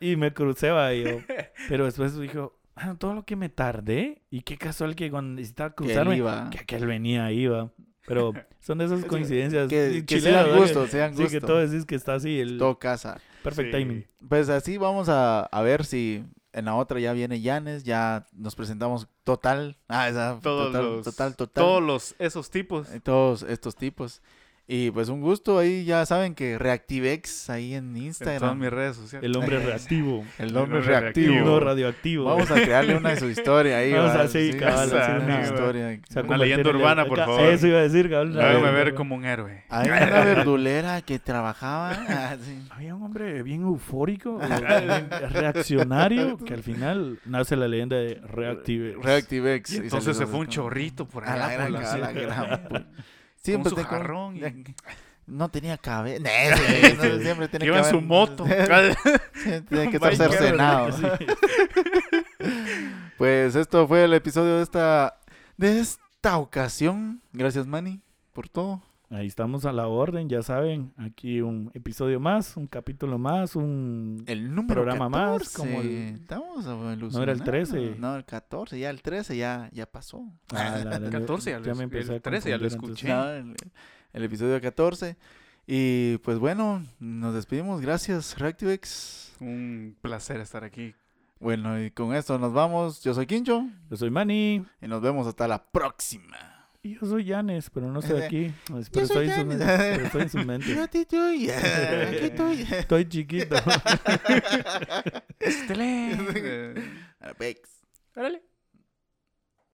y me crucé, va, y yo, *laughs* pero después dijo, ah, todo lo que me tardé y qué casual que cuando necesitaba Que cruzarme, iba. que aquel venía ahí, va. Pero son de esas *laughs* coincidencias Que, que sean gusto, sean Sí, gusto. que todo decís que está así, el Todo casa. perfect Sí. timing. Pues así vamos a, a ver si en la otra ya viene Yanes, ya nos presentamos total. Ah, esa, Todos total, los, total, total. Todos los, esos tipos. Eh, todos estos tipos. Y pues un gusto ahí, ya saben que Reactivex ahí en En todas Instagram. mis redes sociales. El hombre *laughs* reactivo. El hombre reactivo. No radioactivo. Vamos a crearle una de su historia ahí. *laughs* Vamos va, a- sí, cabal, hacer una historia. Una leyenda urbana, por favor. Eso iba a decir, cabal. Hágame ver como un héroe. Hay una *laughs* verdulera que trabajaba. ah. Había un hombre bien eufórico, bien reaccionario, que al final nace la leyenda de Reactive. Reactivex. Y Y entonces se fue un chorrito por A la allá. gran, la a la ciudad. gran, pues. Con Siempre su te- jarrón. y- *laughs* No tenía cabeza. siempre Que tiene iba en que su moto. Tiene que *laughs* estar cercenado. Sí. *laughs* Pues esto fue el episodio de esta de esta ocasión. Gracias, Manny, por todo. Ahí estamos a la orden, ya saben. Aquí un episodio más, un capítulo más, un... El número Programa más, 14. como el- Estamos No era el 13. No, el 14. Ya el 13 ya, ya pasó. Ah, la- la- 14 ya lo me el a 13 ya lo escuché. No, el, el episodio 14. Y pues bueno, nos despedimos. Gracias, Reactivex. Un placer estar aquí. Bueno, y con esto nos vamos. Yo soy Quincho. Yo soy Manny y nos vemos hasta la próxima. Y yo soy Yanes, pero no estoy aquí. Pero estoy, en su pero estoy en su mente. *laughs* Yo aquí estoy. *laughs* Aquí estoy. Estoy chiquito. *laughs* Excelente. Reactivex. Órale.